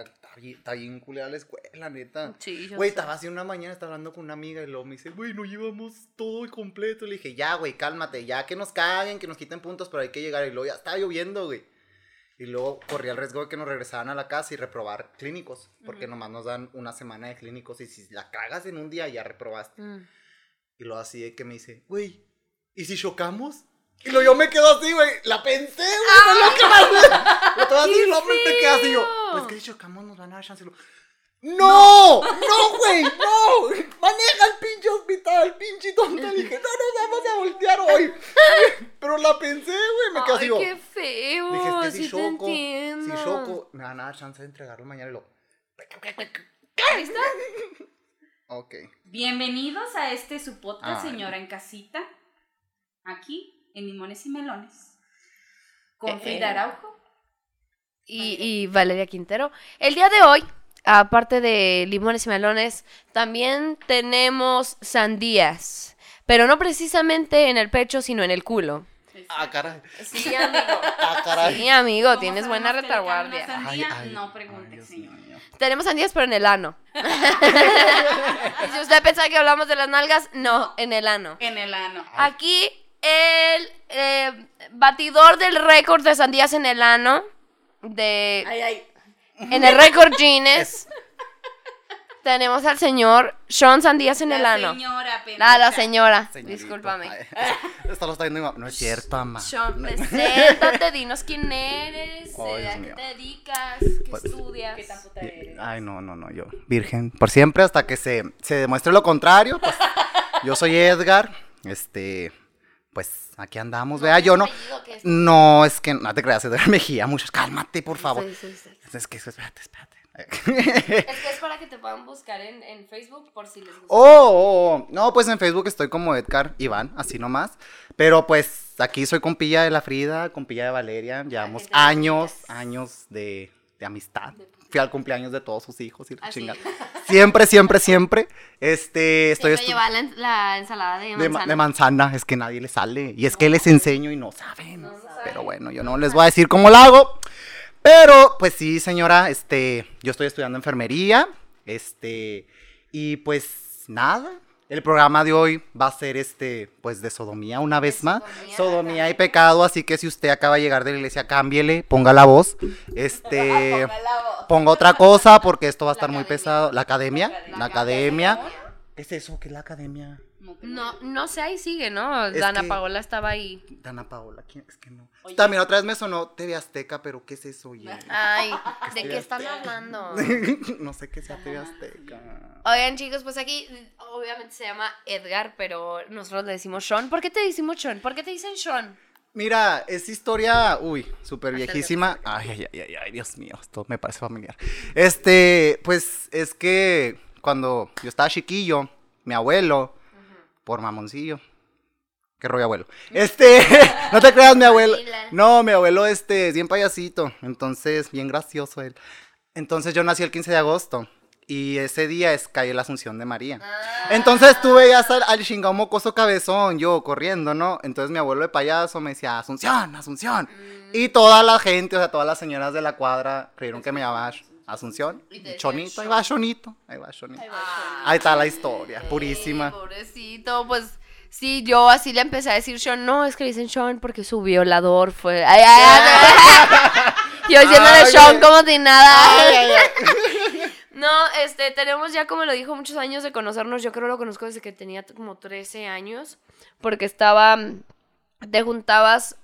era, está bien, culera la escuela, neta. Sí, yo Güey, sé. estaba así una mañana, estaba hablando con una amiga y luego me dice, güey, no llevamos todo completo. Le dije, ya, güey, cálmate, ya que nos caguen, que nos quiten puntos, pero hay que llegar. Y luego ya estaba lloviendo, güey. Y luego corría el riesgo de que nos regresaran a la casa y reprobar clínicos, porque nomás nos dan una semana de clínicos y si la cagas en un día ya reprobaste. Mm. Y luego así de que me dice, güey, ¿y si chocamos? Y luego yo me quedo así, güey, la pensé, güey, no lo más, güey. Lo todo así, ¡Qué lo te quedas así yo, pues que chocamos nos van a dar chance. Y luego, ¡No! ¡No, güey! ¡No! ¡Maneja el pinche hospital, pinche tonta! Dije, no nos vamos a voltear hoy. Pero la pensé, güey, me quedé así Ay, qué feo. Dije, es que sí si te choco, si choco, me van a dar chance de entregarlo mañana y lo. Ahí está. Ok. Bienvenidos a este su podcast, Ay. Señora en Casita, aquí en Limones y Melones, con Eh, Frida eh. Araujo. y, y Valeria Quintero. El día de hoy, aparte de limones y melones, también tenemos sandías. Pero no precisamente en el pecho, sino en el culo. Ah, caray. Sí, amigo. Ah, caray. Sí, amigo, ¿Cómo tienes buena retaguardia. sandía? Ay, ay, no ay, pregunte, Dios señor. mío. Tenemos sandías, pero en el ano. y si usted pensaba que hablamos de las nalgas, no, en el ano. En el ano. Aquí el eh, batidor del récord de sandías en el ano, de, Ay, ay. en el récord Guinness, tenemos al señor Sean Sandías en el La ano. señora, la pendeja. señora, Señorito. discúlpame. Ay, Esto lo está viendo mi mamá. No es cierto, mamá. Sean, preséntate, dinos quién eres, Ay, eh, a qué te dedicas, qué Pues, estudias. ¿Qué tan puta eres? Ay, no, no, no, yo. Virgen. Por siempre hasta que se, se demuestre lo contrario. Pues, yo soy Edgar. Este. Pues aquí andamos, vea. Yo no. es. No, es que no te creas, Edgar Mejía. Muchos. Cálmate, por favor. Sí, sí, sí. Es que, espérate, espérate. Es que es para que te puedan buscar en, en Facebook por si les gusta. Oh, oh, oh. no, pues en Facebook estoy como Edgar Iván, así nomás. Pero pues aquí soy compilla de la Frida, compilla de Valeria. Llevamos de años, años de, de amistad. Fui al cumpleaños de todos sus hijos y la Así. chingada. Siempre, siempre, siempre. Este, estoy estu- lleva la, en- la ensalada de de, manzana. ma- de manzana, es que nadie le sale. Y es que les enseño y no saben. Pero bueno, yo no les voy a decir cómo lo hago. Pero, pues sí, señora, este, yo estoy estudiando enfermería. Este, y pues nada. El programa de hoy va a ser este, pues de sodomía una vez más. sodomía. Sodomía y pecado, así que si usted acaba de llegar de la iglesia, cámbiele, ponga la voz. Este, Ponga la voz. ponga otra cosa porque esto va a estar muy academia. pesado. La academia, academia. la academia. ¿Amor? ¿Qué es eso? ¿Qué es la academia? No, No, sé, ahí sigue, ¿no? Es Dana que- Paola estaba ahí. Dana Paola, ¿quién? Es que no. Oye. También otra vez me sonó TV Azteca, pero ¿qué es eso, oye? Ay, ¿de qué están hablando? no sé qué sea TV Azteca. Oigan, chicos, pues aquí obviamente se llama Edgar, pero nosotros le decimos Sean. ¿Por qué te decimos Sean? ¿Por qué te dicen Sean? Mira, es historia, uy, súper viejísima. Ay, ay, ay, ay, ay, Dios mío, esto me parece familiar. Este, pues es que cuando yo estaba chiquillo, mi abuelo, por mamoncillo. ¿Qué rollo, abuelo? Este, no te creas, mi abuelo. No, mi abuelo, este, es bien payasito. Entonces, bien gracioso él. Entonces, yo nací el 15 de agosto. Y ese día es cae la Asunción de María. Entonces tú veías al, al chingado mocoso cabezón, yo corriendo, ¿no? Entonces mi abuelo de payaso me decía, Asunción, Asunción. Mm. Y toda la gente, o sea, todas las señoras de la cuadra creyeron que me llamaba Asunción. Chonito, ahí va Chonito, ahí va Chonito. Ahí va, Ahí está la historia, Ay, purísima. pobrecito, pues sí, yo así le empecé a decir Sean. No, es que le dicen Sean porque su violador fue. Ay, ay, ay. yo diciéndole Ay, Sean como si nada. Ay, ay, ay. No, este, tenemos ya, como lo dijo, muchos años de conocernos. Yo creo lo conozco desde que tenía como 13 años. Porque estaba. Te juntabas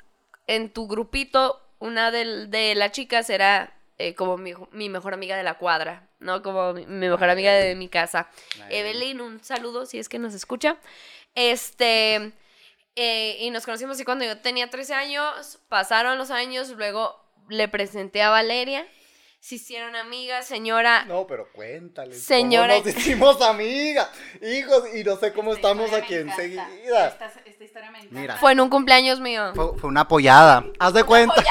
en tu grupito. Una de, las chicas era eh, como mi, mi mejor amiga de la cuadra, ¿no? Como mi, mi mejor amiga de mi casa. Ay. Evelyn, un saludo si es que nos escucha. Este. eh, y nos conocimos y cuando yo tenía 13 años, pasaron los años, luego le presenté a Valeria. Se hicieron amigas, señora. No, pero cuéntales. Señora- ¿Cómo nos hicimos amigas? Hijos, y no sé cómo Esta estamos aquí enseguida. Esta, esta historia me encanta. Mira. Fue en un cumpleaños mío. Fue, fue una apoyada. Haz de cuenta.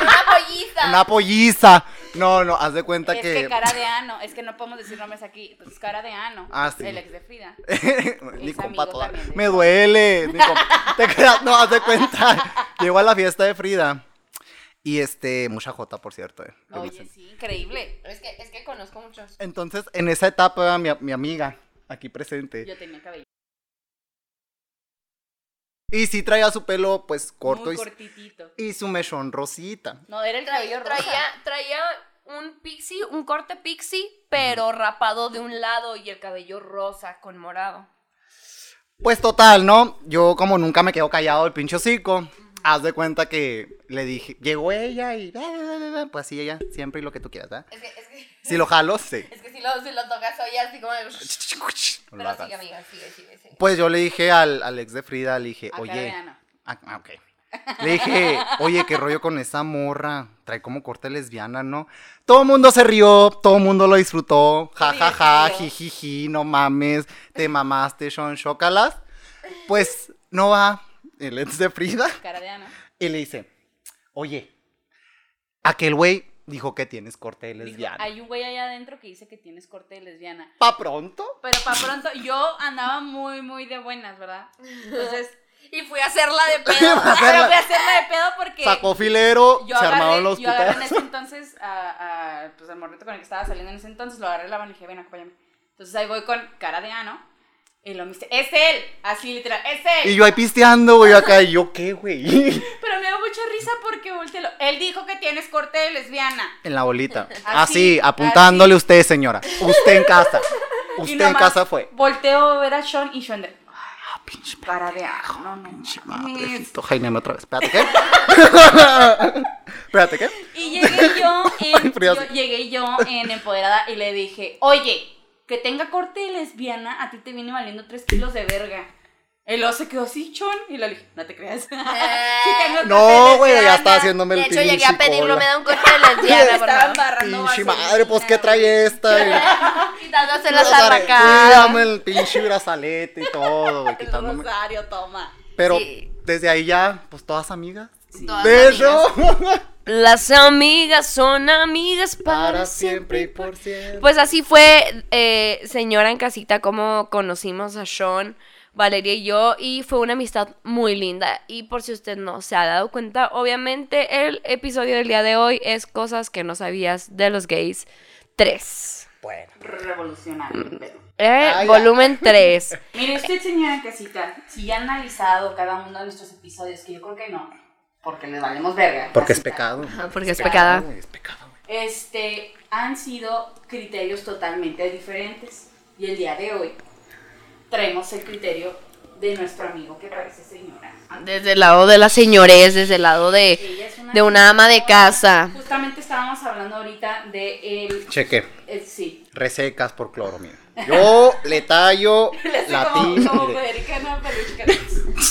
Una polliza. Una polliza. No, no, haz de cuenta Es que cara de ano, es que no podemos decir nombres aquí, pues cara de ano, Ah, sí. el ex de Frida. Ni Es compa toda. Me duele. compa- Te quedas- no, haz de cuenta. Llegó a la fiesta de Frida. Y este, mucha jota, por cierto. eh. Oye, sí, increíble. Es que, es que conozco muchos. Entonces, en esa etapa, mi, mi amiga, aquí presente, Yo tenía cabello y sí traía su pelo, pues, corto muy y, cortitito. y su mechón rosita. No, era el cabello rosa. Traía, traía un pixie, un corte pixie, pero rapado de un lado y el cabello rosa con morado. Pues total, ¿no? Yo como nunca me quedo callado el pinche hocico, haz de cuenta que le dije, llegó ella y pues así ella, siempre y lo que tú quieras, ¿verdad? Es que, es que, Si lo jalo, sí. es que si, lo, si lo tocas oye así como... No Pero sigue, amiga, sigue, sigue, sigue. Pues yo le dije al, al ex de Frida, le dije, Acá oye, ah, ah, ok. Le dije, oye, qué rollo con esa morra, trae como corte lesbiana, ¿no? Todo el mundo se rió, todo el mundo lo disfrutó, ja, ja, ja, jijiji, no mames, te mamaste, Sean Chocalas. Pues no va el ex de Frida Cara de Ana. y le dice, oye, aquel güey dijo que tienes corte de Dijo, lesbiana. hay un güey allá adentro que dice que tienes corte de lesbiana. ¿Pa pronto? Pero para pronto, yo andaba muy, muy de buenas, ¿verdad? Entonces, Y fui a hacerla de pedo. Fui a pero hacerla- voy a hacerla de pedo porque Sacó filero, yo se agarré, armaron los yo agarré en ese entonces a, a, pues, al morrito con el que estaba saliendo en ese entonces, lo agarré la mano y dije, ven, acompáñame. Entonces ahí voy con cara de ano y lo es él, así literal, es él. Y yo ahí pisteando, güey, acá, y yo, ¿qué, güey? Pero me da mucha risa porque. Él dijo que tienes corte de lesbiana. En la bolita. Así, Así, apuntándole usted, señora. Usted en casa. Usted en casa fue. Volteo a ver a Sean y Sean de, Ah, pinche cara de ano, no, no. pinche mames". madrecito. Jaime, otra vez. Espérate, ¿qué? Espérate, ¿qué? Y llegué yo en, yo- así. llegué yo en Empoderada y le dije, oye, que tenga corte de lesbiana, a ti te viene valiendo 3 kilos de verga. El oso se quedó así, chon, y le dije, no te creas. Sí tengo corte No, güey, ya estaba haciéndome el De hecho, llegué a pedirlo, me da un corte de lesbiana, por Estaba favor. embarrando Pinche madre, pues, ¿qué trae esta? Y- Quitándose las Cuídame arracadas. el pinche brazalete y todo, güey, El quitándome. rosario, toma. Pero Sí. desde ahí ya, pues, todas amigas. Todas De amigas. Las amigas son amigas para, para siempre. y por siempre. Pues así fue, eh, señora en casita, como conocimos a Sean, Valeria y yo, y fue una amistad muy linda. Y por si usted no se ha dado cuenta, obviamente el episodio del día de hoy es cosas que no sabías de los gays 3. Bueno. Revolucionario, pero. Eh, Ah, ya. volumen 3. Mire usted, señora en casita, si ya ha analizado cada uno de nuestros episodios, que yo creo que no, porque les valemos verga. Porque es pecado. Porque es pecada. güey, Es pecado, este, han sido criterios totalmente diferentes. Y el día de hoy traemos el criterio de nuestro amigo que parece señora. Desde el lado de la señores, desde el lado de, es una de una ama de casa. Justamente estábamos hablando ahorita de el, Cheque. el- sí. Resecas por cloro, mira. Yo le tallo latín. como, como. Federica,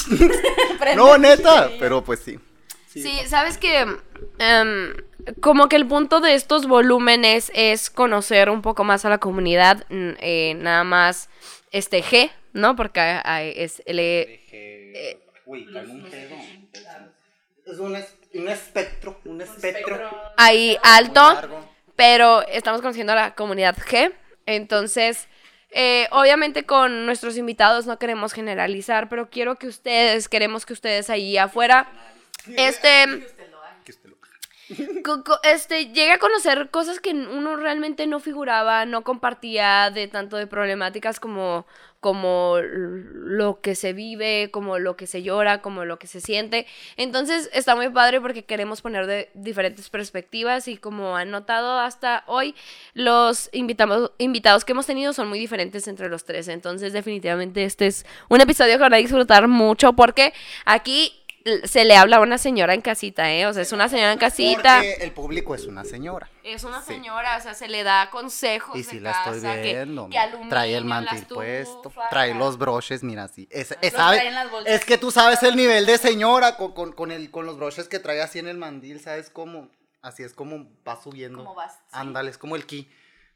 no, neta, pero pues sí. Sí, sabes que em, como que el punto de estos volúmenes es conocer un poco más a la comunidad, eh, nada más este G, ¿no? Porque hay- es L, Uy, calma un pedo. Es un, es- un espectro, un espectro. ahí alto, pero estamos conociendo a la comunidad G, entonces eh, obviamente con nuestros invitados no queremos generalizar, pero quiero que ustedes, queremos que ustedes ahí afuera, este... Que usted lo- co- co- este, llegué a conocer cosas que uno realmente no figuraba, no compartía de tanto de problemáticas como, como lo que se vive, como lo que se llora, como lo que se siente. Entonces está muy padre porque queremos poner de diferentes perspectivas y como han notado hasta hoy, los invitamos, invitados que hemos tenido son muy diferentes entre los tres. Entonces definitivamente este es un episodio que van a disfrutar mucho porque aquí se le habla a una señora en casita, ¿eh? O sea, es una señora en casita. Porque el público es una señora. Es una Sí. señora, o sea, se le da consejos. Y de si la estoy casa, viendo. que trae el estufa, puesto, trae los broches, mira así. Es, es, sabe- que tú sabes el nivel de señora con, con, con el, con los broches que trae así en el mandil, ¿sabes cómo? Así es como va subiendo. Como vas, sí. Ándale, es como el ki.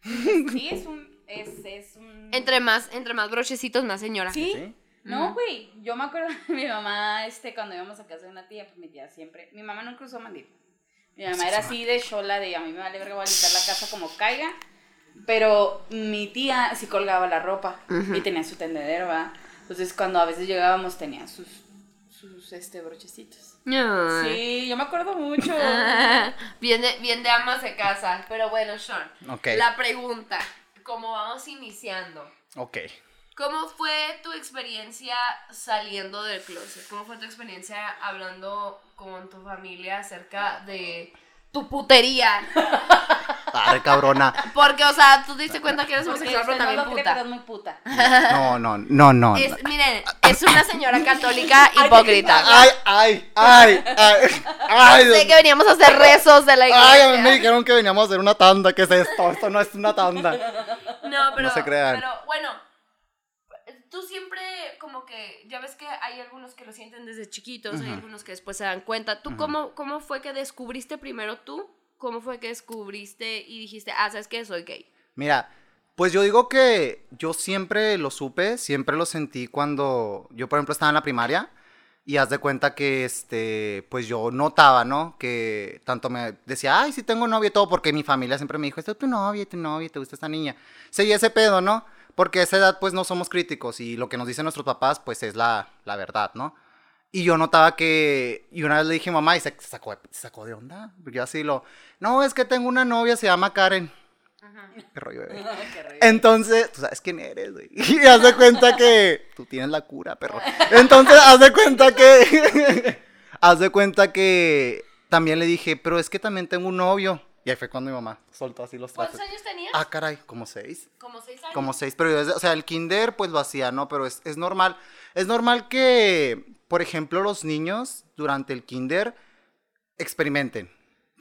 Sí, es un. Es, es un... Entre más, entre más brochecitos, más señora. Sí. ¿Sí? No, güey. Yo me acuerdo de mi mamá, este, cuando íbamos a casa de una tía, pues mi tía siempre. Mi mamá nunca usó mandil. Mi mamá era así de chola, de a mí me vale verga, voy a limpiar la casa como caiga. Pero mi tía sí colgaba la ropa y tenía su tendedero, ¿va? Entonces, cuando a veces llegábamos, tenía sus, sus este, brochecitos. Ay. Sí, yo me acuerdo mucho. bien, de, bien de amas de casa. Pero bueno, Sean. Ok. La pregunta, como vamos iniciando, Ok. ¿Cómo fue tu experiencia saliendo del closet? ¿Cómo fue tu experiencia hablando con tu familia acerca de tu putería? Arre, cabrona. Porque, o sea, tú te diste cuenta que eres homosexual, pero no también lo cree, pero puta. es muy puta. No, no, no, no. Es, miren, es una señora católica hipócrita. Ay, ay, ay, ay, ay, Sé Dios que veníamos a hacer rezos de la Ay, a mí me iglesia. dijeron que veníamos a hacer una tanda. ¿Qué es esto? Esto no es una tanda. No, pero, No se crean. pero bueno, tú siempre como que, ya ves que hay algunos que lo sienten desde chiquitos, hay algunos que después se dan cuenta. ¿Tú cómo, cómo fue que descubriste primero tú? ¿Cómo fue que descubriste y dijiste, ah, sabes que soy gay? Mira, pues yo digo que yo siempre lo supe, siempre lo sentí cuando yo, por ejemplo, estaba en la primaria y haz de cuenta que, este, pues yo notaba, ¿no? Que tanto me decía, ay, sí tengo novia y todo, porque mi familia siempre me dijo, esta es tu novia, tu novia, te gusta esta niña. Seguía ese pedo, ¿no? Porque a esa edad, pues, no somos críticos y lo que nos dicen nuestros papás, pues, es la, la verdad, ¿no? Y yo notaba que, y una vez le dije mamá y se, sacó, se sacó de onda, porque yo así lo, no, es que tengo una novia, se llama Karen. Qué rollo, bebé. Qué rollo. Entonces, tú sabes quién eres, güey. Y haz de cuenta que tú tienes la cura, perro. Entonces, haz de cuenta que. haz de cuenta que también le dije, pero es que también tengo un novio. Y ahí fue cuando mi mamá soltó así los ¿Cuántos trajes. años tenías? Ah, caray, como seis. Como seis años. Como seis, pero yo desde- o sea, el kinder pues lo hacía, ¿no? Pero es, es normal. Es normal que, por ejemplo, los niños durante el kinder experimenten.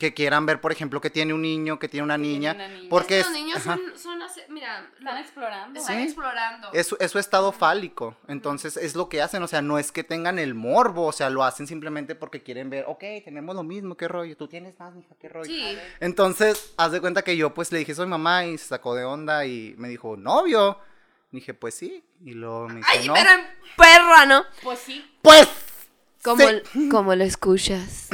Que quieran ver, por ejemplo, que tiene un niño, que tiene una tiene niña. una niña. Porque Es que los niños ajá. son, son mira, Están explorando. están Sí. explorando. Es, su- es su estado fálico. Entonces es lo que hacen. O sea, no es que tengan el morbo. O sea, lo hacen simplemente porque quieren ver, ok, tenemos lo mismo, qué rollo. Tú tienes más, mija, qué rollo. Sí. Entonces, haz de cuenta que yo pues le dije, soy mamá y se sacó de onda y me dijo, novio. Dije, pues sí. Y luego me dijo, Ay, no. pero en perra, ¿no? Pues sí. Pues. Como, sí. como lo escuchas,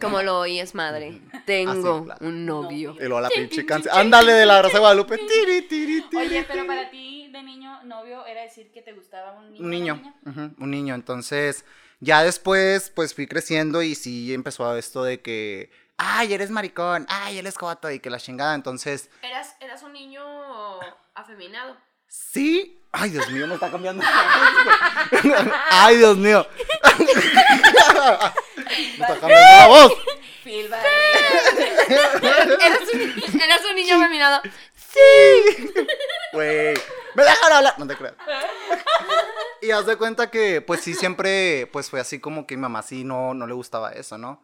como lo oyes, madre. Tengo Así, un novio. Y luego la pinche canción. Ándale de la Rosa de Guadalupe. Tiri, tiri, tiri, Oye, pero para ti, de niño, novio, era decir que te gustaba un niño. Un niño, niña? ujú, un niño. Entonces, ya después, pues fui creciendo y sí empezó esto de que, ay, eres maricón, ay, él es joto y que la chingada. Entonces, Eras, eras un niño afeminado. sí. Ay, Dios mío, me está cambiando. ay, Dios mío. me está cambiando la voz. Phil Barrera. Eras un, eras un niño afeminado. Güey, me dejan hablar. No te creas. Y haz de cuenta que, pues sí, siempre, pues fue así como que mi mamá sí no, no le gustaba eso, ¿no?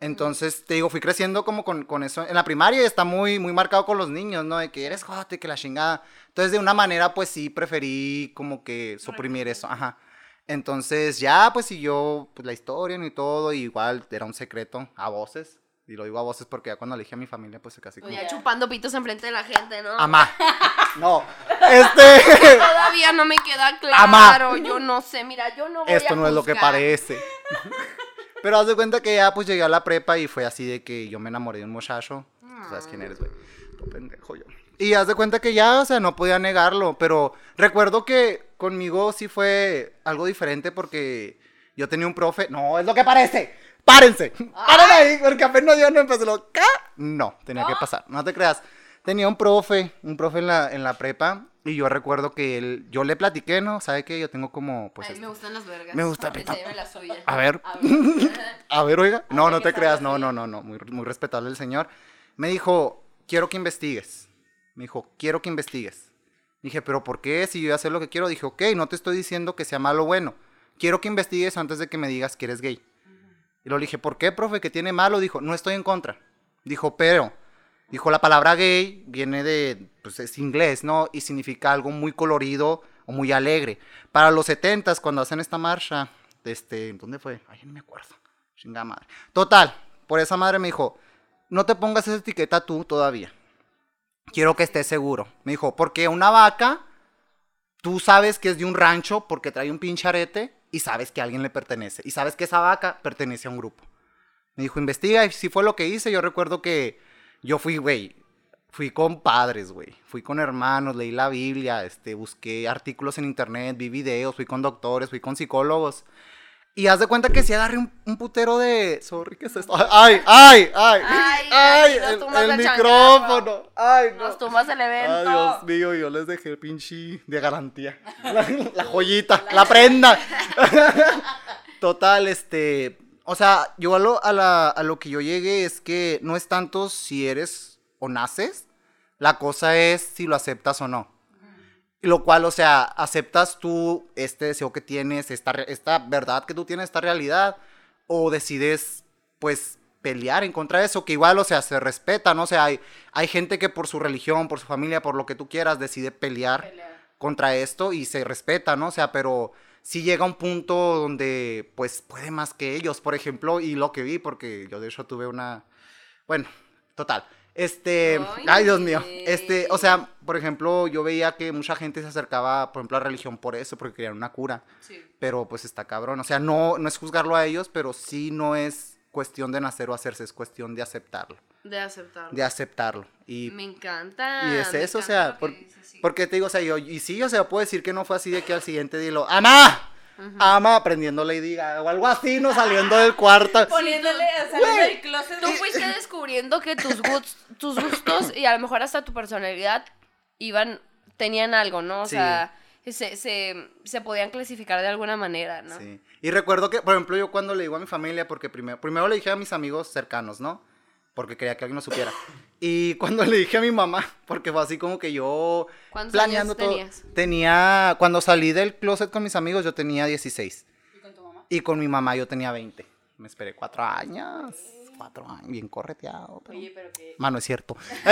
Entonces, te digo, fui creciendo como con, con eso. En la primaria está muy, muy marcado con los niños, ¿no? De que eres jote, que la chingada. Entonces, de una manera, pues sí, preferí como que suprimir eso, ajá. Entonces, ya, pues siguió pues, la historia y todo. Y igual era un secreto a voces. Y lo digo a voces porque ya cuando le dije a mi familia, pues se casi como... Ya chupando pitos enfrente de la gente, ¿no? Amá. No. Este... Todavía no me queda Amá. claro. Yo no sé, mira, yo no voy Esto a no es lo que parece. Pero haz de cuenta que ya pues llegué a la prepa y fue así de que yo me enamoré de un muchacho. Tú ¿Sabes quién eres, güey? Tú pendejo yo. Y haz de cuenta que ya, o sea, no podía negarlo. Pero recuerdo que conmigo sí fue algo diferente porque yo tenía un profe. No, es lo que parece. ¡Párense! ¡Paren ahí! Porque apenas yo no empecé lo. ¿Qué? No, tenía que pasar. No te creas. Tenía un profe, un profe en la, en la prepa. Y yo recuerdo que él, yo le platiqué, ¿no? ¿Sabe qué? Yo tengo como, pues, Ay, este- me gustan las vergas. Me gusta Que lleve la suya. a ver, A ver. a ver, oiga. No, no ¿qué te creas, no, no, no, no. Muy, muy respetable el señor. Me dijo, quiero que investigues. Me dijo, quiero que investigues. Dije, pero ¿por qué? Si yo voy a hacer lo que quiero. Dije, ok, no te estoy diciendo que sea malo o bueno. Quiero que investigues antes de que me digas que eres gay. Y le dije, ¿por qué, profe? ¿Qué tiene malo? Dijo, no estoy en contra. Dijo, pero. Dijo, la palabra gay viene de, pues es inglés, ¿no? Y significa algo muy colorido o muy alegre. Para los setentas, cuando hacen esta marcha, este, ¿dónde fue? Ay, no me acuerdo. Chingada madre. Total, por esa madre me dijo, no te pongas esa etiqueta tú todavía. Quiero que estés seguro. Me dijo, porque una vaca, tú sabes que es de un rancho porque trae un pinche arete y sabes que a alguien le pertenece. Y sabes que esa vaca pertenece a un grupo. Me dijo, investiga, y si fue lo que hice. Yo recuerdo que yo fui, güey, fui con padres, güey. Fui con hermanos, leí la Biblia, este, busqué artículos en internet, vi videos, fui con doctores, fui con psicólogos. Y haz de cuenta que si agarré un, un putero de. Sorry, ¿qué es esto? ¡Ay, ay, ay! Ay, ¡Ay! el la micrófono! ¡Ay, no! Nos tumbas el evento. Ay, Dios mío, yo les dejé el pinche de garantía. La, la joyita, la prenda. Total, este. O sea, yo a lo, a, la- a lo que yo llegué es que no es tanto si eres o naces, la cosa es si lo aceptas o no. Lo cual, o sea, aceptas tú este deseo que tienes, esta, esta verdad que tú tienes, esta realidad, o decides, pues, pelear en contra de eso, que igual, o sea, se respeta, ¿no? O sea, hay, hay gente que por su religión, por su familia, por lo que tú quieras, decide pelear contra esto y se respeta, ¿no? O sea, pero sí llega un punto donde, pues, puede más que ellos, por ejemplo, y lo que vi, porque yo de hecho tuve una, bueno, total. Este, Ay. ay, Dios mío, este, o sea, por ejemplo, yo veía que mucha gente se acercaba, por ejemplo, a la religión por eso, porque querían una cura, Sí. pero pues está cabrón, o sea, no, no es juzgarlo a ellos, pero sí no es cuestión de nacer o hacerse, es cuestión de aceptarlo, De aceptarlo. de aceptarlo, y Me encanta. y es eso, o sea, por- dices, sí. porque te digo, o sea, yo, y sí, o sea, puedo decir que no fue así de que al siguiente día lo, ¡ama! Ama, aprendiendo Lady Gaga, o algo así, no saliendo del cuarto. Poniéndole, saliendo del closet. Tú fuiste descubriendo que tus, gustos y a lo mejor hasta tu personalidad iban, tenían algo, ¿no? O Sí. sea, se, se, se podían clasificar de alguna manera, ¿no? Sí. Y recuerdo que, por ejemplo, yo cuando le digo a mi familia, porque primero, primero le dije a mis amigos cercanos, ¿no? Porque quería que alguien lo supiera. Y cuando le dije a mi mamá, porque fue así como que yo ¿Cuántos planeando años todo. tenías? Tenía, cuando salí del closet con mis amigos, yo tenía 16. ¿Y con tu mamá? Y con mi mamá yo tenía 20. Me esperé cuatro años. Cuatro años, bien correteado. pero- Oye, pero que... Ma, no es cierto.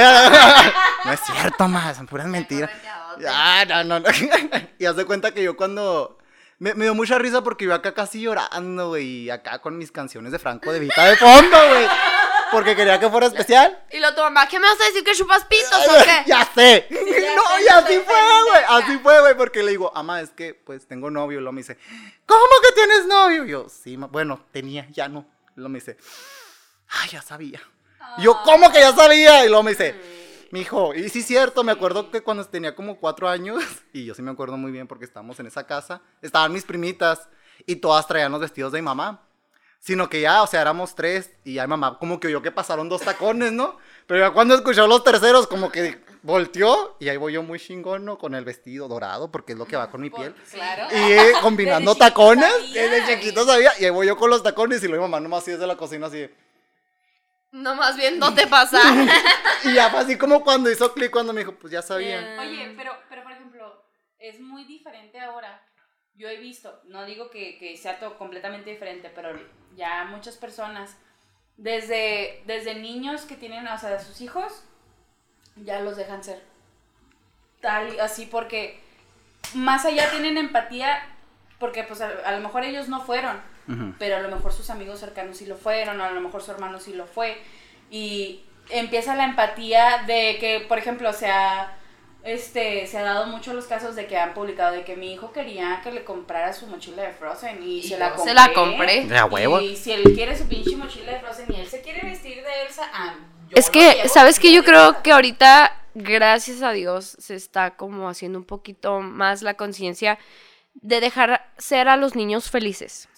no es cierto, ma, son puras mentiras. Ah, no, no, no. y haz de cuenta que yo cuando... Me, me dio mucha risa porque yo acá casi llorando, güey, y acá con mis canciones de Franco de Vita de fondo, güey. Porque quería que fuera especial. Y lo tu mamá, ¿qué me vas a decir que chupas pitos o qué? ya sé. ya no, sé, y así fue, güey. Así fue, güey. Porque le digo, ama, es que pues tengo novio. Y luego me dice, ¿cómo que tienes novio? Y yo, sí, ma- bueno, tenía, ya no. Y luego me dice, ah, ya sabía. Y yo, ¿cómo que ya sabía? Y luego me dice, mijo, y sí cierto, me acuerdo que cuando tenía como cuatro años, y yo sí me acuerdo muy bien porque estábamos en esa casa, estaban mis primitas y todas traían los vestidos de mi mamá. Sino que ya, o sea, éramos tres y ya mi mamá como que oyó que pasaron dos tacones, ¿no? Pero ya cuando escuchó los terceros, como que volteó y ahí voy yo muy chingón, ¿no? Con el vestido dorado, porque es lo que va con mi piel. Claro. Y eh, combinando Desde chiquito tacones, sabía. desde chiquito sabía, y ahí voy yo con los tacones y luego mi mamá nomás así desde la cocina así. de- Nomás viéndote pasar. Y ya fue así como cuando hizo clic cuando me dijo, pues ya sabía. Bien. Oye, pero, pero por ejemplo, es muy diferente ahora. Yo he visto, no digo que, que sea todo completamente diferente, pero ya muchas personas, desde, desde niños que tienen, o sea, sus hijos, ya los dejan ser. Tal y así, porque más allá tienen empatía, porque pues a, a lo mejor ellos no fueron, pero a lo mejor sus amigos cercanos sí lo fueron, o a lo mejor su hermano sí lo fue. Y empieza la empatía de que, por ejemplo, se ha, este, se ha dado mucho los casos de que han publicado de que mi hijo quería que le comprara su mochila de Frozen y, Y se la compré. se la compré. De a huevo. Y si él quiere su pinche mochila de Frozen y él se quiere vestir de Elsa, ah, yo Es que, llevo, ¿sabes qué? Yo creo que ahorita, gracias a Dios, se está como haciendo un poquito más la conciencia de dejar ser a los niños felices.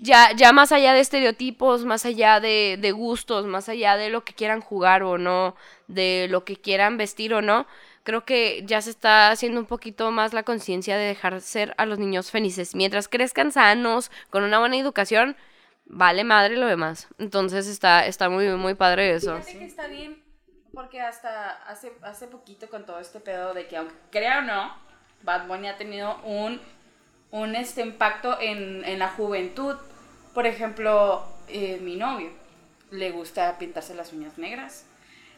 Ya, ya más allá de estereotipos, más allá de, de gustos, más allá de lo que quieran jugar o no, de lo que quieran vestir o no, creo que ya se está haciendo un poquito más la conciencia de dejar ser a los niños felices. Mientras crezcan sanos, con una buena educación, vale madre lo demás. Entonces está, está muy, muy padre eso. Fíjate que está bien, porque hasta hace, hace poquito con todo este pedo de que, aunque crea o no, Bad Bunny ha tenido un, un este impacto en, en la juventud. Por ejemplo, eh, mi novio le gusta pintarse las uñas negras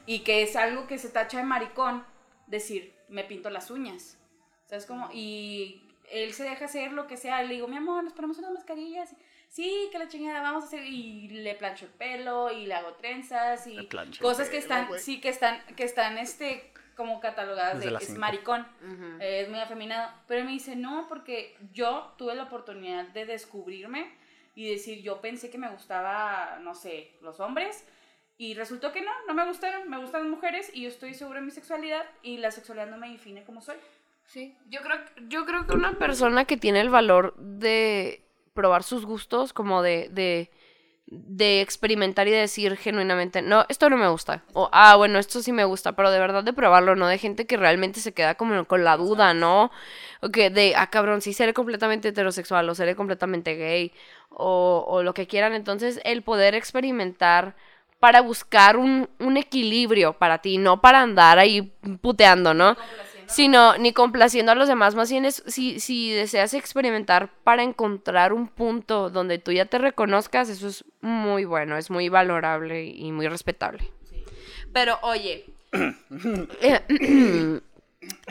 y que es algo que se tacha de maricón, decir, me pinto las uñas. ¿Sabes cómo? Y él se deja hacer lo que sea. Le digo, mi amor, nos ponemos unas mascarillas. Sí, que la chingada, vamos a hacer. Y le plancho el pelo y le hago trenzas y cosas que pelo, están, güey. sí, que están, que están, este, como catalogadas Desde de es maricón. Ujú. Eh, es muy afeminado. Pero él me dice, no, porque yo tuve la oportunidad de descubrirme y decir, yo pensé que me gustaba, no sé, los hombres. Y resultó que no, no me gustaron, me gustan las mujeres y yo estoy segura de mi sexualidad y la sexualidad no me define como soy. Sí, yo creo, yo creo que una persona que tiene el valor de probar sus gustos, como de, de, de experimentar y de decir genuinamente, no, esto no me gusta. O, ah, bueno, esto sí me gusta, pero de verdad de probarlo, ¿no? De gente que realmente se queda como con la duda, ¿no? O que de, ah, cabrón, sí seré completamente heterosexual o seré completamente gay o, o lo que quieran. Entonces, el poder experimentar para buscar un, un equilibrio para ti, no para andar ahí puteando, ¿no? sino ni complaciendo a los demás, más bien es si, si deseas experimentar para encontrar un punto donde tú ya te reconozcas, eso es muy bueno, es muy valorable y muy respetable. Pero oye, eh,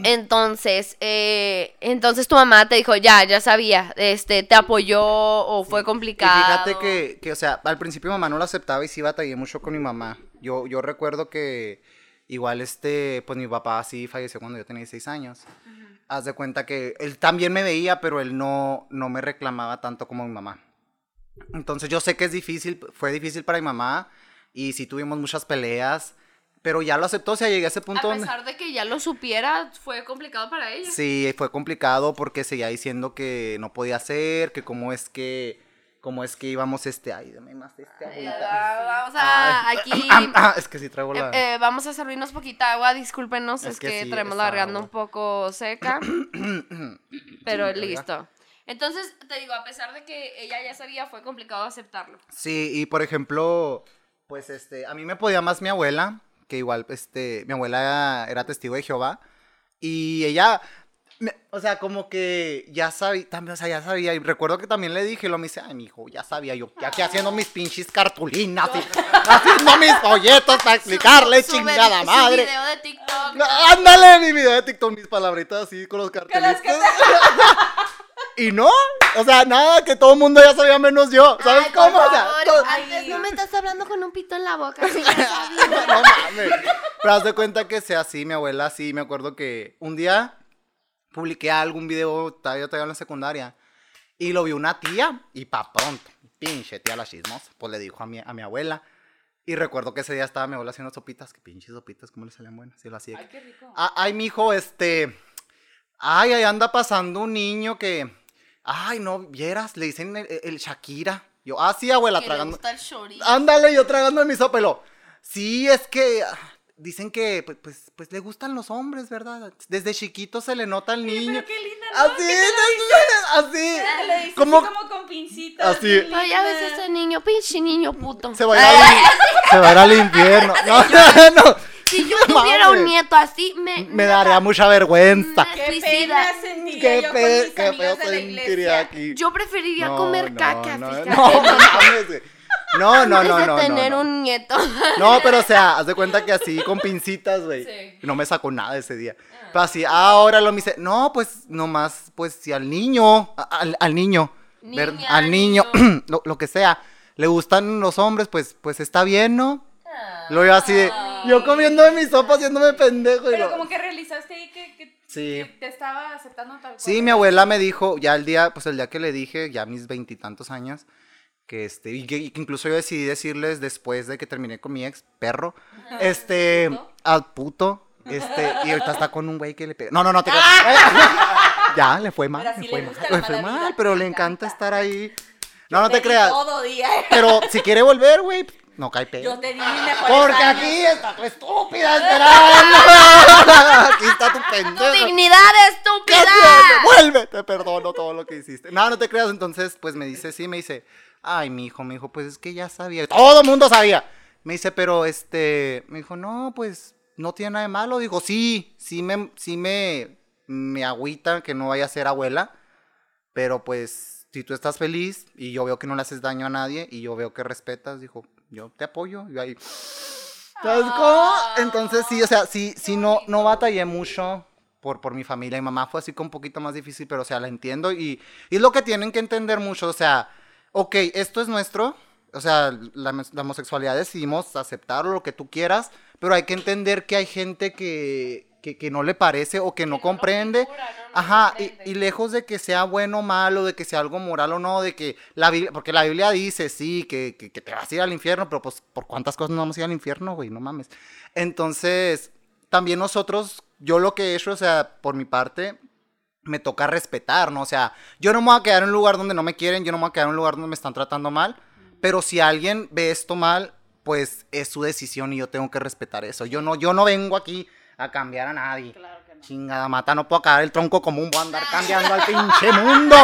entonces, eh, entonces tu mamá te dijo, ya, ya sabía, este, te apoyó o fue Y complicado. fíjate que, que, o sea, al principio mamá no lo aceptaba y sí batallé mucho con mi mamá. Yo, yo recuerdo que igual este, pues mi papá sí falleció cuando yo tenía 16 años. Haz de cuenta que él también me veía, pero él no, no me reclamaba tanto como mi mamá. Entonces yo sé que es difícil, fue difícil para mi mamá y sí tuvimos muchas peleas, pero ya lo aceptó, o sea, llegué a ese punto A donde... pesar de que ya lo supiera, fue complicado para ella. Sí, fue complicado porque seguía diciendo que no podía ser, que cómo es que, cómo es que íbamos este, ay, dame más de este Eh, agüita. Vamos a Ay. aquí. Ah, es que sí traigo la... eh, eh, vamos a servirnos poquita agua, discúlpenos, es, Es que, que sí, traemos la garganta un poco seca, pero Sí, listo. Entonces, te digo, a pesar de que ella ya sabía, fue complicado aceptarlo. Sí, y por ejemplo, pues este, a mí me podía más mi abuela, que igual, este, mi abuela era, testigo de Jehová, y ella, me- o sea, como que ya sabía, también, o sea, ya sabía, y recuerdo que también le dije, y lo me dice, ay, mi hijo, ya sabía yo, ya aquí haciendo mis pinches cartulinas, y haciendo mis folletos para explicarle, Su- su chingada madre. Video de TikTok. Ándale, mi video de TikTok, mis palabritas así con los cartelitos. Y no, o sea, nada, que todo el mundo ya sabía menos yo. ¿Sabes Ay, por cómo? O sea, favor, todo- antes no me estás hablando con un pito en la boca. sí, no mames. Pero haz de cuenta que sea así, mi abuela sí, me acuerdo que un día publiqué algún video, estaba yo todavía en la secundaria, y lo vio una tía, y pa' pronto, pinche tía la chismosa, pues le dijo a mi, a mi abuela. Y recuerdo que ese día estaba mi abuela haciendo sopitas, que pinches sopitas, ¿cómo le salían buenas? Y lo hacía. Ay, qué rico. Ah, ay, mijo, este. Ay, ahí anda pasando un niño que. Ay, no, vieras, le dicen el, el Shakira. Yo, ah, sí, abuela, Que le tragando. gusta el chorizo. Ándale, yo tragando mi sopelo. Sí, es que ah, dicen que pues, pues, pues le gustan los hombres, ¿verdad? Desde chiquito se le nota al niño. Pero qué linda, ¿no? Así, así, Le así. dices Como así como con pincitas. Así. ya ves linda. ese niño, pinche niño puto. se va a ir al, se va a ir al infierno. No, no. Si yo No tuviera un nieto así, me. Me daría mucha vergüenza. me Qué suicida. pena sentiría Qué, yo con mis qué de la aquí. Yo preferiría No, comer no, caca, no, fíjate. No, no. No, no, no, tener no, no. un nieto. No, pero o sea, haz de cuenta que así con pincitas, güey. Sí. No me sacó nada ese día. Pero así, ahora lo me dice, no, pues nomás, pues si al niño, a- al, al niño, ver- al niño, niño. lo, lo que sea, le gustan los hombres, pues, pues está bien, ¿no? Lo yo así de, yo comiendo de mi sopa haciéndome pendejo. Y Pero lo- como que realizaste ahí que, que, Sí. que te estaba aceptando tal cual. Sí, mi abuela me dijo, ya el día, pues el día que le dije, ya mis veintitantos años, que este, y que, y que incluso yo decidí decirles después de que terminé con mi ex perro, este, al puto, este, y ahorita está con un güey que le pega. No, no, no, te creas. Ya, le fue mal, le fue mal, le fue mal, pero le encanta estar ahí. No, no te creas. Todo día. Pero si quiere volver, güey, no cae Yo pedo. te di mis mejores Porque años. aquí está tu estúpida esperando. Aquí está tu ¡Tu pendejo. dignidad, estúpida! Vuelve, te perdono todo lo que hiciste. No, no te creas. Entonces, pues me dice, sí, me dice, ay, mi hijo, mi hijo, pues es que ya sabía. Todo el mundo sabía. Me dice, pero este, me dijo, no, pues no tiene nada de malo. Dijo, sí, sí me, sí me, me agüita que no vaya a ser abuela. Pero pues, si tú estás feliz y yo veo que no le haces daño a nadie y yo veo que respetas, dijo, yo te apoyo. Y ahí, ¿sabes cómo? Entonces sí, o sea, sí, sí no, no batallé mucho por, por mi familia. Mi mamá fue así con un poquito más difícil, pero o sea, la entiendo y, y es lo que tienen que entender mucho. O sea, ok, esto es nuestro. O sea, la, la homosexualidad decidimos aceptarlo, lo que tú quieras, pero hay que entender que hay gente que, que, que no le parece o que no comprende. Ajá, y, y lejos de que sea bueno o malo, de que sea algo moral o no, de que la Biblia, porque la Biblia dice, sí, que, que, que te vas a ir al infierno, pero pues, ¿por cuántas cosas no vamos a ir al infierno, güey? No mames. Entonces, también nosotros, yo lo que he hecho, o sea, por mi parte, me toca respetar, ¿no? O sea, yo no me voy a quedar en un lugar donde no me quieren, yo no me voy a quedar en un lugar donde me están tratando mal, pero si alguien ve esto mal, pues es su decisión y yo tengo que respetar eso. Yo no, yo no vengo aquí a cambiar a nadie. Claro que no. Chingada mata, no puedo acabar el tronco común, voy a andar cambiando al pinche mundo.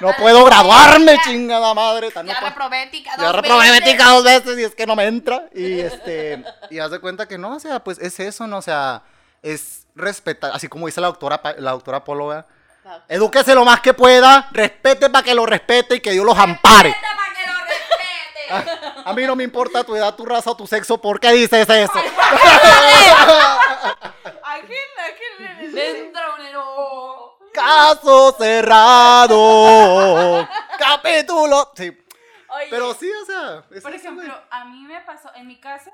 No puedo graduarme, chingada madre. tan no Ya puedo- reprobé ética ya dos reprobé veces. ética dos veces y es que no me entra. Y este, y haz de cuenta que no, o sea, pues es eso, ¿no? O sea, es respetar, así como dice la doctora, la doctora Polo, ¿verdad? Claro. Edúquese lo más que pueda, respete para que lo respete y que Dios los ampare. Respeta para que lo respete. A mí no me importa tu edad, tu raza o tu sexo, ¿por qué dices eso? Ángel, Ángel. Dentro un. Caso cerrado. Capítulo. Sí, Oye, pero sí, o sea. es Por ejemplo, a mí me pasó, en mi casa,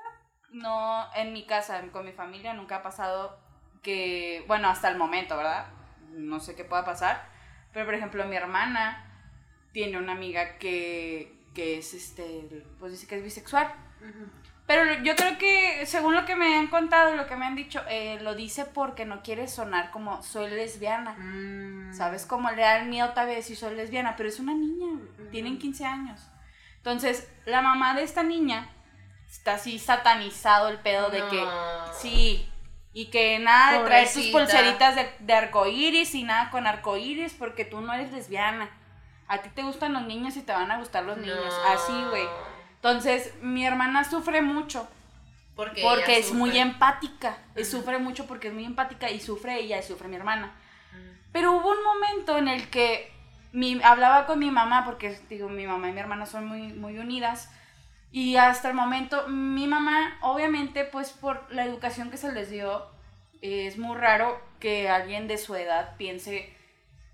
no, en mi casa, con mi familia, nunca ha pasado que, bueno, hasta el momento, ¿verdad? No sé qué pueda pasar, pero por ejemplo, mi hermana tiene una amiga que, que es, este, pues dice que es bisexual. Pero yo creo que, según lo que me han contado, lo que me han dicho, eh, lo dice porque no quiere sonar como soy lesbiana. Mm. ¿Sabes? Como le da el miedo tal vez decir soy lesbiana, pero es una niña, güey, tienen 15 años. Entonces, la mamá de esta niña está así satanizado el pedo de que No. sí, y que nada de traer tus pulseritas de, de arcoíris y nada con arcoíris porque tú no eres lesbiana. A ti te gustan los niños y te van a gustar los niños. No. Así, güey. Entonces, mi hermana sufre mucho Porque, porque es muy empática. Y sufre mucho porque es muy empática y sufre ella y sufre mi hermana. Mm. Pero hubo un momento en el que mi, hablaba con mi mamá, porque digo, mi mamá y mi hermana son muy, muy unidas. Y hasta el momento, mi mamá, obviamente, pues por la educación que se les dio, eh, es muy raro que alguien de su edad piense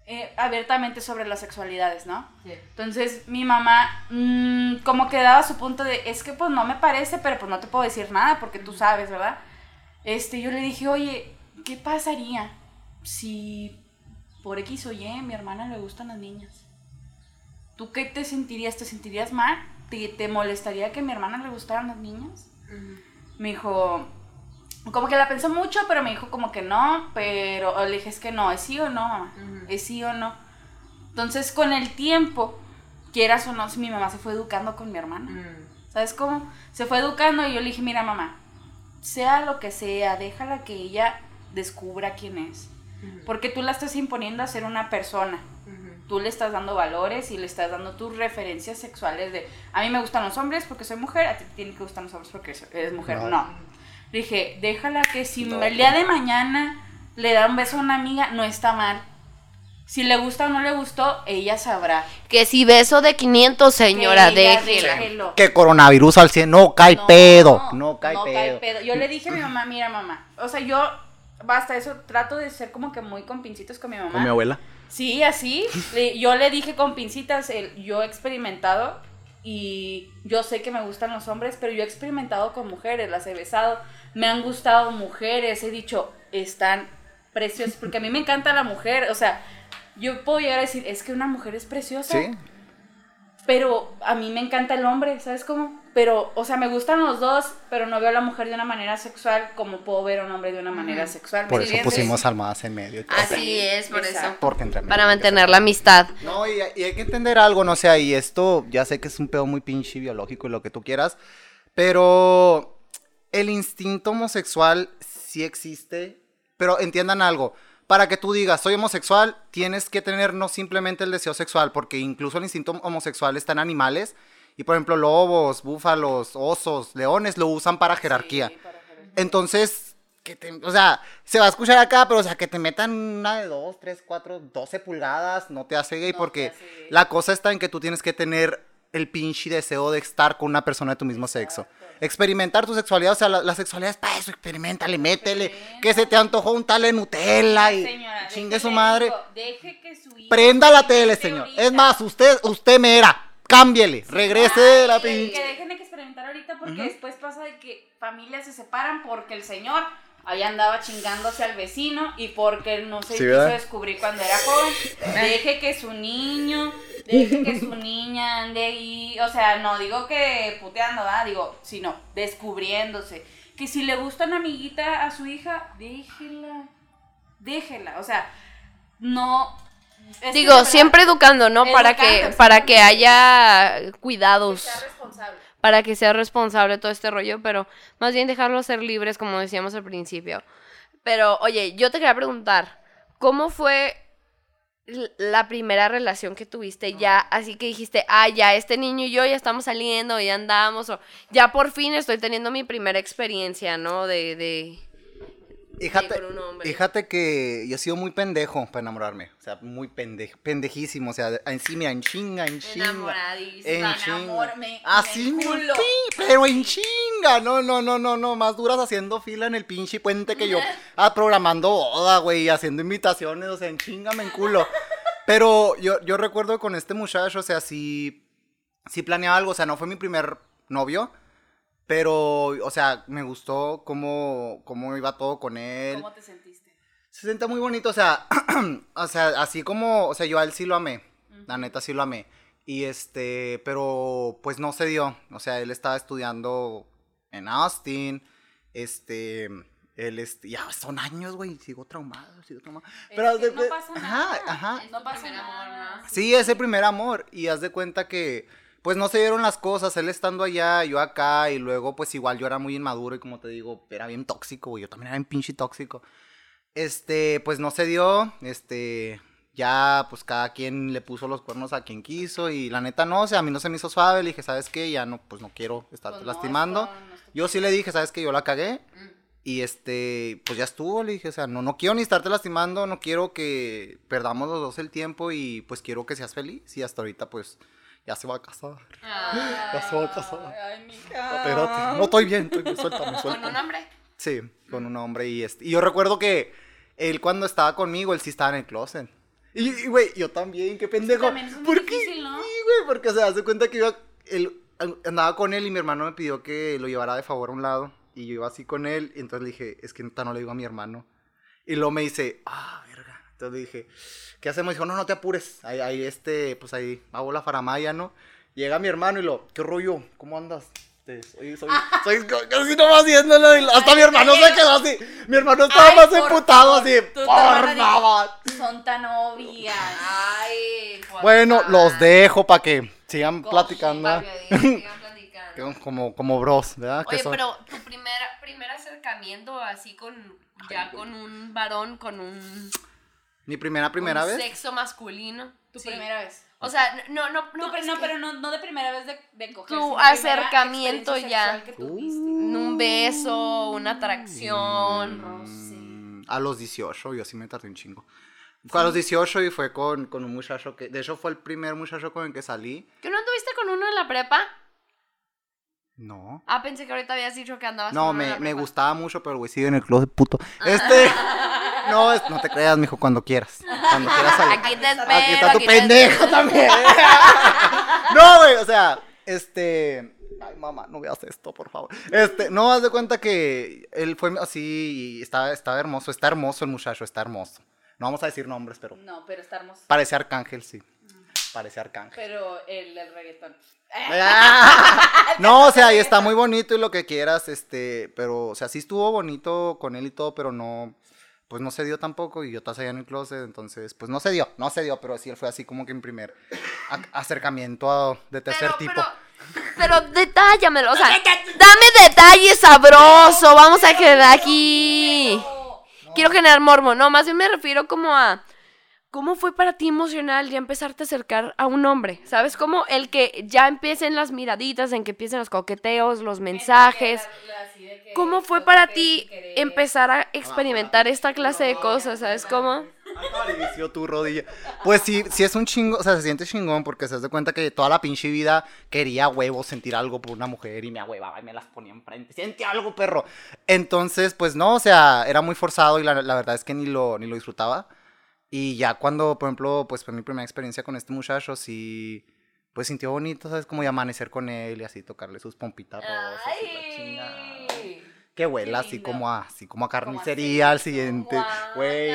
eh, abiertamente sobre las sexualidades, ¿no? Sí. Entonces mi mamá mm, como que daba su punto de, es que pues no me parece, pero pues no te puedo decir nada porque tú sabes, ¿verdad? Este, yo le dije, oye, ¿qué pasaría si por X o Y mi hermana le gustan las niñas? ¿Tú qué te sentirías? ¿Te sentirías mal? ¿Te, te molestaría que a mi hermana le gustaran las niñas? Me dijo, como que la pensó mucho, pero me dijo como que no, pero le dije, es que no, es sí o no, mamá, Ujú. es sí o no. Entonces, con el tiempo, quieras o no, mi mamá se fue educando con mi hermana. Mm. ¿Sabes cómo? Se fue educando y yo le dije, mira, mamá, sea lo que sea, déjala que ella descubra quién es. Ujú. Porque tú la estás imponiendo a ser una persona. Tú le estás dando valores y le estás dando tus referencias sexuales de, a mí me gustan los hombres porque soy mujer, a ti te tienen que gustar los hombres porque eres mujer. No. No. Dije, déjala que si No. el día de mañana le da un beso a una amiga, no está mal. Si le gusta o no le gustó, ella sabrá. Que si beso de 500, señora, Que déjela. déjelo. Que coronavirus al 100, no cae pedo. No cae pedo. Yo le dije a mi mamá, mira mamá, o sea, yo, basta eso, trato de ser como que muy con pincitos con mi mamá. Con mi abuela. Sí, así. Yo le dije con pincitas, el- yo he experimentado y yo sé que me gustan los hombres, pero yo he experimentado con mujeres, las he besado, me han gustado mujeres, he dicho, están preciosas, porque a mí me encanta la mujer, o sea, yo puedo llegar a decir, es que una mujer es preciosa, Sí. pero a mí me encanta el hombre, ¿sabes cómo? Pero, o sea, me gustan los dos, pero no veo a la mujer de una manera sexual como puedo ver a un hombre de una manera sexual. ¿me Por eso pusimos almohadas en medio. Así es, por eso. Exacto. Porque entre Para mantener la amistad. No, y, y hay que entender algo, no sé, y esto ya sé que es un pedo muy pinche biológico y lo que tú quieras, pero el instinto homosexual sí existe, pero entiendan algo. Para que tú digas, soy homosexual, tienes que tener no simplemente el deseo sexual, porque incluso el instinto homosexual está en animales. Y por ejemplo, lobos, búfalos, osos, leones lo usan para jerarquía. Sí, para jerarquía. Entonces, que te, o sea, se va a escuchar acá, pero o sea, que te metan una de 2, 3, 4, 12 pulgadas, no te hace gay, No porque te hace gay. la cosa está en que tú tienes que tener el pinche deseo de estar con una persona de tu mismo sexo. Experimentar tu sexualidad, o sea, la, la sexualidad es para eso, experimentale, métele, que se te antojó un tal de Nutella y Señora, chingue su madre. digo, deje que su hijo Prenda la tele, señor. ahorita. Es más, usted, usted mera, cámbiele, regrese de la pinche. Que dejen de experimentar ahorita porque después pasa de que familias se separan porque el señor ahí andaba chingándose al vecino y porque no se Sí, quiso ¿verdad? descubrir cuando era joven. Deje que su niño, deje que su niña ande ahí, o sea, no digo que puteando, ¿verdad? Digo, sino descubriéndose. Que si le gusta una amiguita a su hija, déjela, déjela, o sea, no. Es que Digo, siempre educando, ¿no? Para que, Educando, para que haya cuidados. sea responsable. para que sea responsable todo este rollo, pero más bien dejarlos ser libres, como decíamos al principio. Pero, oye, yo te quería preguntar, ¿cómo fue la primera relación que tuviste ya? Así que dijiste, ah, ya, este niño y yo ya estamos saliendo, ya andamos, o ya por fin estoy teniendo mi primera experiencia, ¿no? De, de... Fíjate que yo he sido muy pendejo para enamorarme. O sea, muy pende pendejísimo. O sea, en sí, mira, en chinga, en chinga. Enamoradísimo. En Tan chinga. amor, me- Así, me mi culo. pero en chinga. No, no, no, no, no. Más duras haciendo fila en el pinche puente que yo. Ah, programando boda, güey, haciendo invitaciones. O sea, en chinga me en culo. Pero yo, yo recuerdo con este muchacho, o sea, sí, sí planeaba algo. O sea, no fue mi primer novio. Pero, o sea, me gustó cómo, cómo iba todo con él. ¿Cómo te sentiste? Se siente muy bonito, o sea, o sea, así como, o sea, yo a él sí lo amé, la neta sí lo amé. Y este, pero pues no se dio, o sea, él estaba estudiando en Austin, este, él, este, ya son años, güey, sigo traumado, sigo traumado. Pero haz que de no pasa Ajá, nada. ajá. No pasa amor, nada. ¿no? Sí, ese primer amor. Y haz de cuenta que, pues no se dieron las cosas. Él estando allá, yo acá. Y luego, pues igual yo era muy inmaduro. Y como te digo, era bien tóxico, güey. Yo también era bien pinche tóxico. Este, pues no se dio. Este, ya, pues cada quien le puso los cuernos a quien quiso. Y la neta no, o sea, a mí no se me hizo suave. Le dije, ¿sabes qué? Ya no, pues no quiero estarte Pues no, lastimando. no yo sí le dije, ¿sabes qué? Yo la cagué. Mm. Y este, pues ya estuvo, le dije, o sea, no, no quiero ni estarte lastimando, no quiero que perdamos los dos el tiempo y pues quiero que seas feliz. Y hasta ahorita, pues, ya se va a casar. Ya se va a casar. Ay, mija. Espérate, no estoy bien, estoy bien, suéltame, ¿Con un suéltame. hombre? Sí, con un hombre y este. Y yo recuerdo que él cuando estaba conmigo, él sí estaba en el closet. Y, güey, yo también, qué pendejo. también es muy ¿Por qué? difícil, ¿no? Sí, güey, porque, o sea, hace cuenta que iba, él andaba con él y mi hermano me pidió que lo llevara de favor a un lado. Y yo iba así con él, y entonces le dije, es que neta no le digo a mi hermano. Y luego me dice, ah, verga. Entonces le dije, ¿qué hacemos? Dijo, no, no te apures. Ahí, ahí este, pues ahí hago la faramaya, ¿no? Llega mi hermano y lo, ¿qué rollo? ¿Cómo andas? Soy, soy, soy casi nomás haciéndolo. hasta mi hermano se quedó así. Mi hermano estaba Ay, más emputado así. Por favor. Son tan obvias. Ay, Juan. Bueno, los dejo para que sigan platicando. Para que sigan platicando. Como, como bros, ¿verdad? Oye, pero tu primer, primer acercamiento así con, ya con un varón, con un, Mi primera, primera un vez. sexo masculino. Tu Sí. primera vez. O sea, no, no, no. No, pero, no, que pero no, no de primera vez de, de coger. Tu acercamiento ya. que tuviste. Un beso, una atracción. Mm, A los 18, yo sí me tardé un chingo. Fue a los 18 y fue con, con un muchacho que, de hecho fue el primer muchacho con el que salí. ¿Que no anduviste con uno en la prepa? No. Ah, pensé que ahorita habías dicho que andabas No, me, me gustaba mucho, pero güey sigue en el closet, puto. Este. No, es- no te creas, mijo, cuando quieras. Cuando quieras salir. Aquí te espero. Aquí está tu aquí te- también. no, güey, o sea, este. Ay, mamá, no veas esto, por favor. Este, no, haz de cuenta que él fue así y estaba, estaba hermoso. Está hermoso el muchacho, está hermoso. No vamos a decir nombres, pero. No, pero está hermoso. Parece arcángel, sí. Parece arcángel. Pero el, el reggaetón. No, o sea, y está muy bonito y lo que quieras, este, pero, o sea, sí estuvo bonito con él y todo, pero no, pues no se dio tampoco y yo estaba allá en el closet, entonces, pues no se dio, no se dio, pero sí, él fue así como que en primer acercamiento a- de tercer Pero, tipo. pero, pero detállamelo, o sea, dame detalles sabroso, vamos a quedar aquí. Quiero generar mormo, no, más bien me refiero como a cómo fue para ti emocional ya empezarte a acercar a un hombre, ¿sabes? Como el que ya empiecen las miraditas, en que empiecen los coqueteos, los mensajes. ¿Cómo fue para ti empezar a experimentar esta clase de cosas, ¿sabes cómo? Acarició tu rodilla. Pues sí, sí es un chingo, o sea, se siente chingón porque se das cuenta que toda la pinche vida quería huevo sentir algo por una mujer y me ahuevaba y me las ponía enfrente. Siente algo, perro. Entonces, pues no, o sea, era muy forzado y la, la verdad es que ni lo, ni lo disfrutaba. Y ya cuando, por ejemplo, pues fue mi primera experiencia con este muchacho, sí, pues sintió bonito, ¿sabes? Como y amanecer con él y así tocarle sus pompitas rosas y la. Que huela así como a, así como a carnicería al siguiente, güey.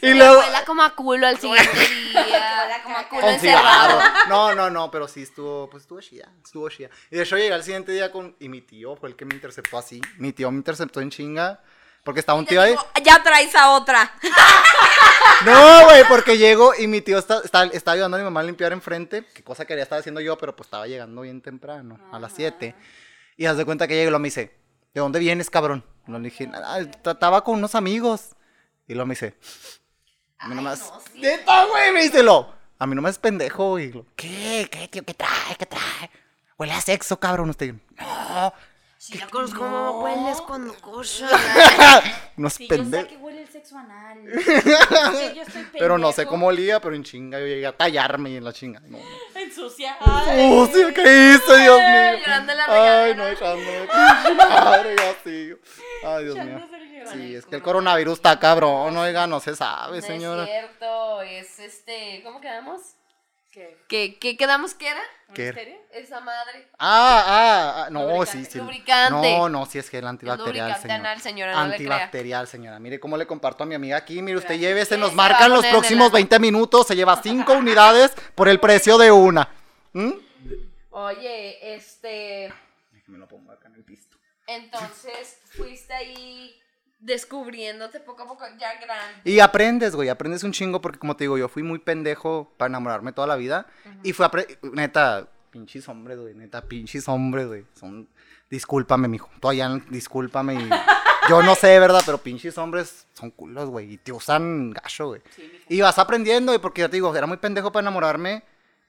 Y y luego Huela como a culo al siguiente día, como a culo con encerrado. cigarro. No, no, no, pero sí estuvo, pues estuvo chida, estuvo chida. Y de hecho llegué al siguiente día con, y mi tío fue el que me interceptó así. Mi tío me interceptó en chinga. Porque estaba un tío ahí. ya traes a otra. No, güey, porque llego y mi tío está, está, está ayudando a mi mamá a limpiar enfrente, que cosa quería estar haciendo yo, pero pues estaba llegando bien temprano, a las 7. Y haz de cuenta que llego y lo me dice, ¿de dónde vienes, cabrón? Le dije, "Ah, estaba con unos amigos. Y lo me dice, a mí nomás, no, neta, güey, me dice lo, a mí nomás es pendejo, y lo, ¿qué? ¿Qué, tío? ¿Qué trae? ¿Qué trae? Huele a sexo, cabrón, usted. No, Si ya conozco cómo hueles cuando cocha. no es Sí, yo sé pendejo. que huele el sexo anal. Yo sé, yo estoy Pero no sé pendejo. cómo olía, pero en chinga yo llegué a tallarme y en la chinga. No, no. ¡Oh, sí, qué hice, Dios mío! Llorando la Ay, no, echándome. Madre, ya sí. Ay, Dios mío. Sí, es que el coronavirus está cabrón, oiga, no se sabe, No es señora. cierto, es este. ¿Cómo quedamos? ¿Qué? ¿Qué, qué quedamos que era? ¿Un ¿Qué? misterio? Esa madre. Ah, ah, ah, no, Lubricante. sí, sí. Lubricante. No, no, sí es que el El antibacterial, lubricante señor. anal, señora, no le crea. Antibacterial, señora. Mire cómo le comparto a mi amiga aquí. Mire, usted Gracias. lleve, se nos marcan los próximos el- 20 minutos. Se lleva 5 unidades por el precio de una. ¿Mm? Oye, este. Me lo pongo acá en el pisto. Entonces fuiste ahí descubriéndote poco a poco ya grande. Y aprendes, güey, aprendes un chingo porque como te digo, yo fui muy pendejo para enamorarme toda la vida y fue neta, pinches hombres, güey, neta, pinches hombres, güey, son discúlpame, mijo, todavía discúlpame y yo no sé, ¿verdad? Pero pinches hombres son culos, güey, y te usan gacho, güey. Sí. Y vas aprendiendo, güey, porque ya te digo, era muy pendejo para enamorarme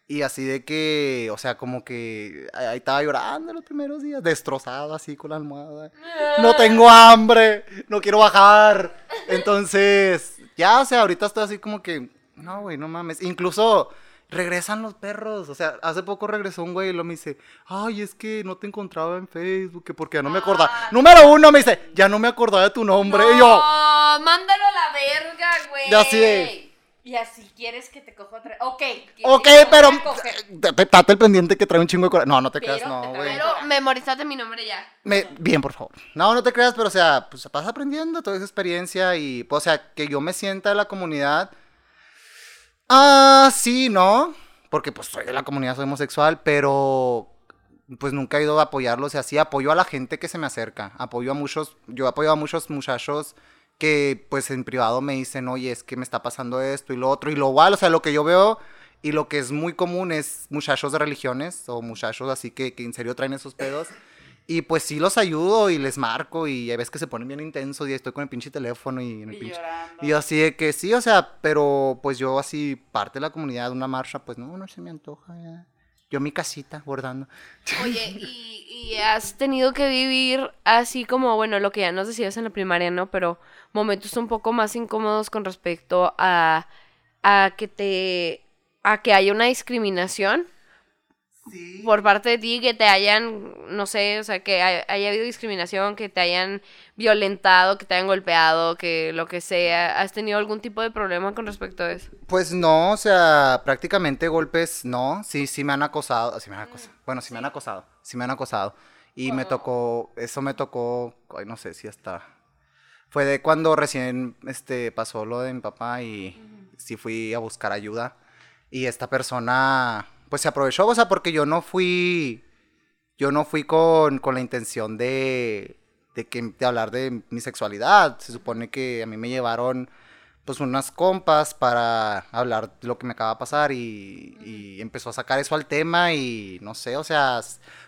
y así de que, o sea, como que ahí estaba llorando los primeros días, destrozado así con la almohada. No tengo hambre, no quiero bajar. Entonces, ya, o sea, ahorita estoy así como que, no, güey, no mames. Incluso regresan los perros. O sea, hace poco regresó un güey y lo me dice, ay, es que no te encontraba en Facebook, que porque ya no me acordaba. Ah. Número uno, me dice, ya no me acordaba de tu nombre. Y yo, mándalo a la verga, güey. Ya sí Y así quieres que te coja otra. Ok. ok, pero date el pendiente que trae un chingo de corazón. No, no te Pero creas, no, güey. Pero memorizate mi nombre ya. Me- bien, por favor. No, no te creas, pero o sea, pues vas aprendiendo toda esa experiencia y, pues, o sea, que yo me sienta de la comunidad. Ah, sí, ¿no? Porque pues soy de la comunidad, soy homosexual, pero pues nunca he ido a apoyarlos y así apoyo a la gente que se me acerca. Apoyo a muchos, yo apoyo a muchos muchachos que pues en privado me dicen, oye, es que me está pasando esto y lo otro. Y lo igual, o sea, lo que yo veo y lo que es muy común es muchachos de religiones o muchachos así que, que en serio traen esos pedos. Y pues sí los ayudo y les marco y hay veces que se ponen bien intensos y estoy con el pinche teléfono y en el Y pinche... llorando. Y así de que sí, o sea, pero pues yo así parte de la comunidad, una marcha, pues no, no se me antoja ya. Yo mi casita bordando. Oye, y, y has tenido que vivir así como, bueno, lo que ya nos decías en la primaria, ¿no? Pero momentos un poco más incómodos con respecto a, a que te a que haya una discriminación Sí. por parte de ti, que te hayan, no sé, o sea, que hay- haya habido discriminación, que te hayan violentado, que te hayan golpeado, que lo que sea. ¿Has tenido algún tipo de problema con respecto a eso? Pues no, o sea, prácticamente golpes no. Sí, sí me han acosado. Sí me han acosado. Bueno, sí me han acosado. Sí me han acosado. Y me tocó, eso me tocó, ay, no sé si hasta... Fue de cuando recién este, pasó lo de mi papá y sí fui a buscar ayuda. Y esta persona, pues se aprovechó, o sea, porque yo no fui, yo no fui con, con la intención de, de, que, hablar de mi sexualidad. Se supone que a mí me llevaron pues unas compas para hablar de lo que me acaba de pasar y, y empezó a sacar eso al tema y no sé, o sea,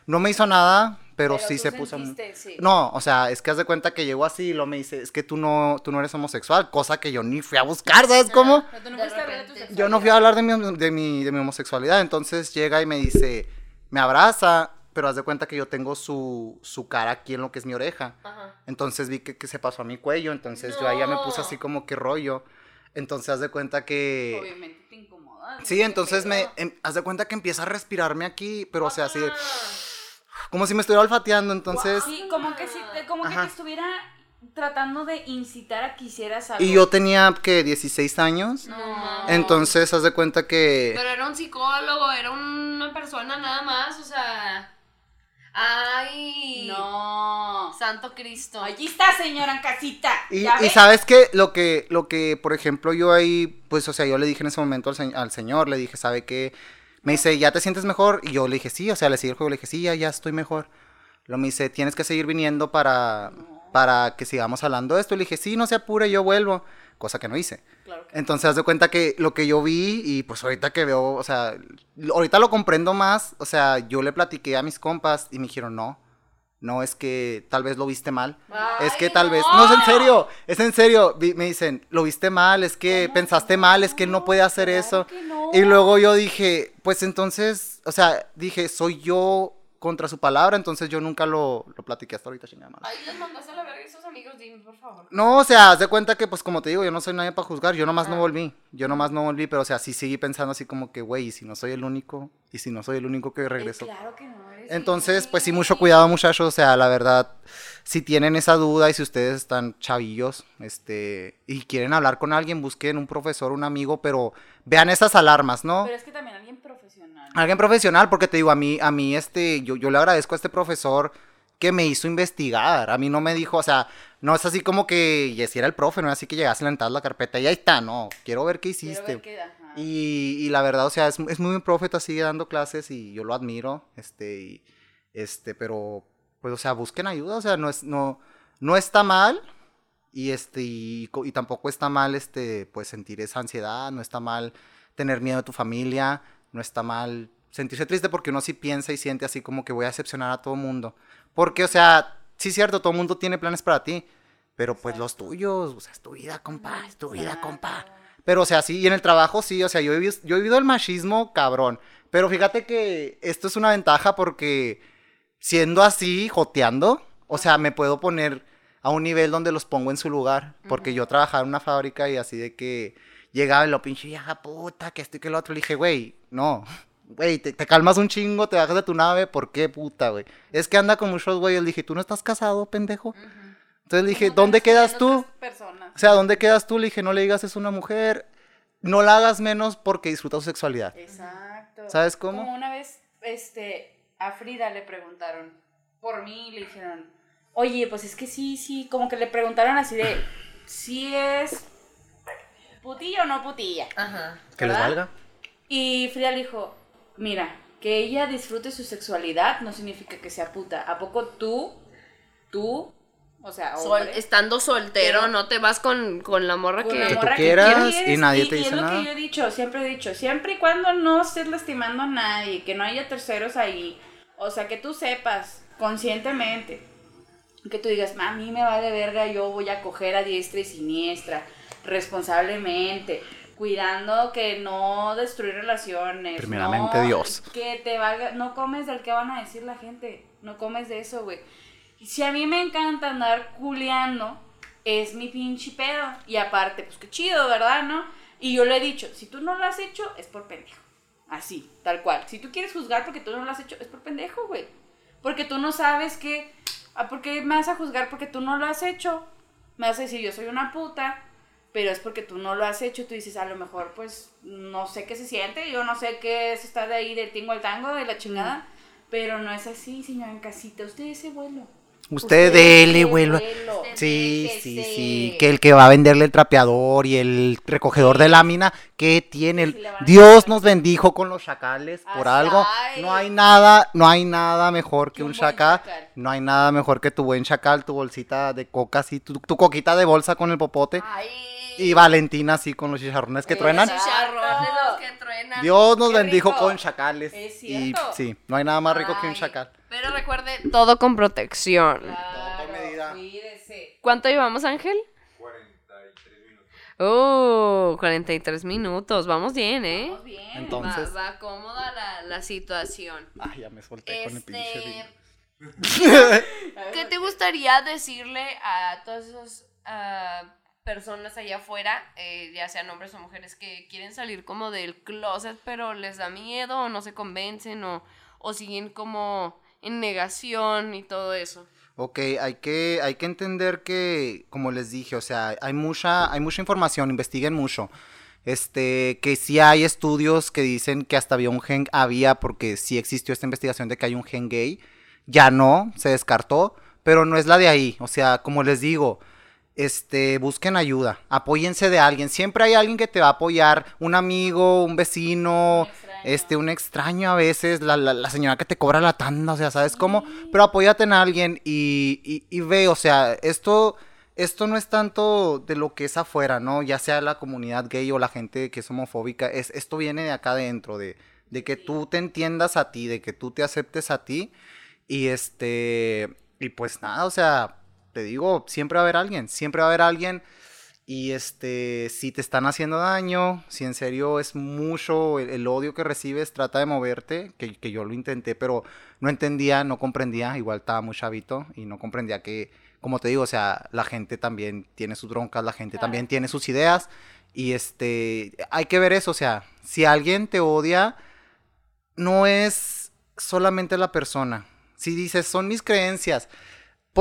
no me hizo nada, pero, sí se puso... sentiste, sí. No, o sea, es que haz de cuenta que llegó así y lo me dice, es que tú no, tú no eres homosexual, cosa que yo ni fui a buscar, ¿sabes cómo? Pero tú no De. Yo no fui a hablar de mi, de, mi, de mi homosexualidad, entonces llega y me dice, me abraza, pero haz de cuenta que yo tengo su, su cara aquí en lo que es mi oreja. Ajá. Entonces vi que, que se pasó a mi cuello, entonces yo ahí ya me puse así como que rollo. Entonces haz de cuenta que... Obviamente te incomoda. Sí, entonces me... em- haz de cuenta que empieza a respirarme aquí, pero o sea, así de- Como si me estuviera olfateando, entonces... Sí, como que, si te, como que te estuviera tratando de incitar a que hicieras algo. Y yo tenía, que 16 años. No. Entonces haz de cuenta que... Pero era un psicólogo, era una persona nada más, o sea. Ay. No. Santo Cristo. Allí está, señora en casita. Y, ¿Ya y ves? sabes que lo que, lo que, por ejemplo, yo ahí, pues, o sea, yo le dije en ese momento al, se- al señor, le dije, ¿sabe qué? Me dice, ¿ya te sientes mejor? Y yo le dije, sí, o sea, le seguí el juego, le dije, sí, ya, ya estoy mejor. Lo me dice, tienes que seguir viniendo para, para que sigamos hablando de esto. Le dije, sí, no se apure, yo vuelvo. Cosa que no hice. Claro que Entonces, haz de cuenta que lo que yo vi y pues ahorita que veo, o sea, ahorita lo comprendo más, o sea, yo le platiqué a mis compas y me dijeron, no, no, es que tal vez lo viste mal. es que tal vez, no. es en serio, es en serio, me dicen, lo viste mal, es que pensaste mal, es que no puede hacer eso. Y luego yo dije, pues entonces, o sea, dije, soy yo contra su palabra, entonces yo nunca lo, lo platiqué hasta ahorita, chingada madre. Ay, les mandaste a la verga esos amigos, dime, por favor. No, o sea, haz de cuenta que, pues, como te digo, yo no soy nadie para juzgar, yo nomás no Ah. volví, yo nomás no volví, pero, o sea, sí seguí pensando así como que, güey, y si no soy el único, y si no soy el único que Eh, regresó. Claro que no eres Entonces, pues sí, mucho cuidado, muchachos, o sea, la verdad, si tienen esa duda y si ustedes están chavillos, este, y quieren hablar con alguien, busquen un profesor, un amigo, pero vean esas alarmas, ¿no? Pero es que también alguien profesional. Alguien profesional, porque te digo, a mí, a mí, este, yo, yo le agradezco a este profesor que me hizo investigar. A mí no me dijo, o sea, no es así como que, y si era el profe, no es así que llegaste a la la carpeta y ahí está, no, quiero ver qué hiciste. ver qué-. Y, y la verdad, o sea, es, es muy buen profeta, sigue dando clases y yo lo admiro, este, y, este, pero, pues, o sea, busquen ayuda, o sea, no es, no, no está mal, y este, y, y tampoco está mal, este, pues, sentir esa ansiedad, no está mal tener miedo de tu familia, no está mal sentirse triste porque uno sí piensa y siente así como que voy a decepcionar a todo mundo, porque, o sea, sí es cierto, todo mundo tiene planes para ti, pero pues los tuyos, o sea, es tu vida, compa, es tu vida, compa. Pero, o sea, sí, y en el trabajo sí, o sea, yo he, vivido, yo he vivido el machismo cabrón. Pero fíjate que esto es una ventaja porque siendo así, joteando, o sea, me puedo poner a un nivel donde los pongo en su lugar. Porque yo trabajaba en una fábrica y así de que llegaba y lo pinche vieja puta, que esto y que lo otro. Le dije, güey, no. Güey, te, te calmas un chingo, te bajas de tu nave, ¿por qué puta, güey? Es que anda con muchos güeyes. Le dije, ¿tú no estás casado, pendejo? Entonces le dije, ¿Cómo te ¿dónde quedas tú? Personas. O sea, ¿dónde quedas tú? Le dije, no le digas es una mujer, no la hagas menos porque disfruta su sexualidad. Exacto. ¿Sabes cómo? Como una vez, este, a Frida le preguntaron por mí y le dijeron, oye, pues es que sí, sí, como que le preguntaron así de, si es putilla o no putilla. Ajá. Que les valga. Y Frida le dijo, mira, que ella disfrute su sexualidad no significa que sea puta. ¿A poco tú, tú, o sea, Sol- hombre, estando soltero, Pero- no te vas con, con la morra con que... la tú quieras y nadie te y dice es lo que yo he dicho, siempre he dicho, siempre y cuando no estés lastimando a nadie, que no haya terceros ahí, o sea, que tú sepas conscientemente, que tú digas, a mí me vale verga, yo voy a coger a diestra y siniestra, responsablemente, cuidando que no destruir relaciones. Primeramente no Dios. Que te valga, no comes del que van a decir la gente, no comes de eso, güey. Y Si a mí me encanta andar culeando, es mi pinche pedo. Y aparte, pues qué chido, ¿verdad? ¿No? Y yo le he dicho, si tú no lo has hecho, es por pendejo. Así, tal cual. Si tú quieres juzgar porque tú no lo has hecho, es por pendejo, güey. Porque tú no sabes que... ah, ¿Por qué me vas a juzgar porque tú no lo has hecho? Me vas a decir, yo soy una puta, pero es porque tú no lo has hecho. Tú dices, a lo mejor, pues, no sé qué se siente. Yo no sé qué es estar de ahí del tingo al tango, de la chingada. Pero no es así, señora en casita. Usted ese vuelo. Usted dele, ese vuelo. Sí, Déjese. sí, sí. Que el que va a venderle el trapeador y el recogedor de lámina, ¿qué tiene? Sí, a Dios nos bendijo con los chacales por algo. No hay nada, no hay nada mejor que Que un chacal. chacal. No hay nada mejor que tu buen chacal, tu bolsita de coca así, tu, tu coquita de bolsa con el popote. Ay. Y Valentina así con los chicharrones que Esos truenan. Chicharrones los que truenan. Dios nos Qué bendijo rico. con chacales. Es y cierto. sí, no hay nada más rico que un Ay, chacal. Pero recuerde, todo con protección. Claro, por medida. cuídese. ¿Cuánto llevamos, Ángel? 43 minutos. Oh, 43 minutos. Vamos bien, ¿eh? Vamos bien. Entonces- Va, va cómoda la, la situación. Ay, ya me solté con el pinche Este, vino. ¿Qué te gustaría decirle a todas esas ah, personas allá afuera, eh, ya sean hombres o mujeres, que quieren salir como del closet, pero les da miedo o no se convencen o, o siguen como en negación y todo eso? Ok, hay que, hay que entender que, como les dije, o sea, hay mucha, hay mucha información, investiguen mucho. Este, que sí hay estudios que dicen que hasta había un gen, había, porque sí existió esta investigación de que hay un gen gay. Ya no, se descartó, pero no es la de ahí. O sea, como les digo, este, busquen ayuda, apóyense de alguien. Siempre hay alguien que te va a apoyar, un amigo, un vecino, extraño. este, un extraño a veces, la, la, la señora que te cobra la tanda, o sea, ¿sabes cómo? Pero apóyate en alguien y, y, y ve, o sea, esto, esto no es tanto de lo que es afuera, ¿no? Ya sea la comunidad gay o la gente que es homofóbica, es, esto viene de acá adentro, de, de que tú te entiendas a ti, de que tú te aceptes a ti y este, y pues nada, o sea, te digo, siempre va a haber alguien, siempre va a haber alguien y este, si te están haciendo daño, si en serio es mucho el, el odio que recibes, trata de moverte, que, que yo lo intenté, pero no entendía, no comprendía, igual estaba muy chavito y no comprendía que, como te digo, o sea, la gente también tiene sus broncas, la gente Claro. también tiene sus ideas y este, hay que ver eso, o sea, si alguien te odia, no es solamente la persona. Si dices, son mis creencias,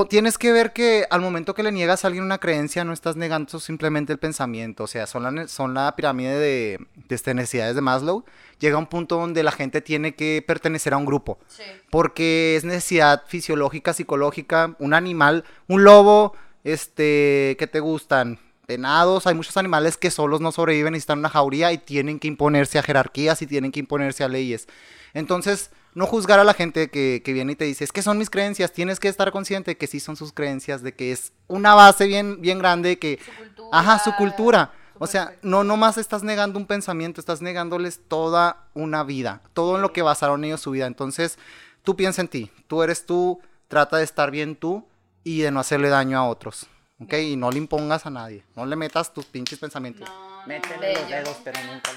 tienes que ver que al momento que le niegas a alguien una creencia, no estás negando simplemente el pensamiento. O sea, son la, ne- son la pirámide de, de este, necesidades de Maslow. Llega un punto donde la gente tiene que pertenecer a un grupo. Sí. Porque es necesidad fisiológica, psicológica. Un animal, un lobo, este, que te gustan? Venados, hay muchos animales que solos no sobreviven y están en una jauría y tienen que imponerse a jerarquías y tienen que imponerse a leyes. Entonces, no juzgar a la gente que, que viene y te dice, es que son mis creencias, tienes que estar consciente de que sí son sus creencias, de que es una base bien, bien grande que... Su cultura. Ajá, su cultura. Su O sea, no nomás estás negando un pensamiento, estás negándoles toda una vida, todo en lo que basaron ellos su vida. Entonces, tú piensa en ti, tú eres tú, trata de estar bien tú y de no hacerle daño a otros, ¿ok? Y no le impongas a nadie, no le metas tus pinches pensamientos. No. Métele los dedos, pero nunca.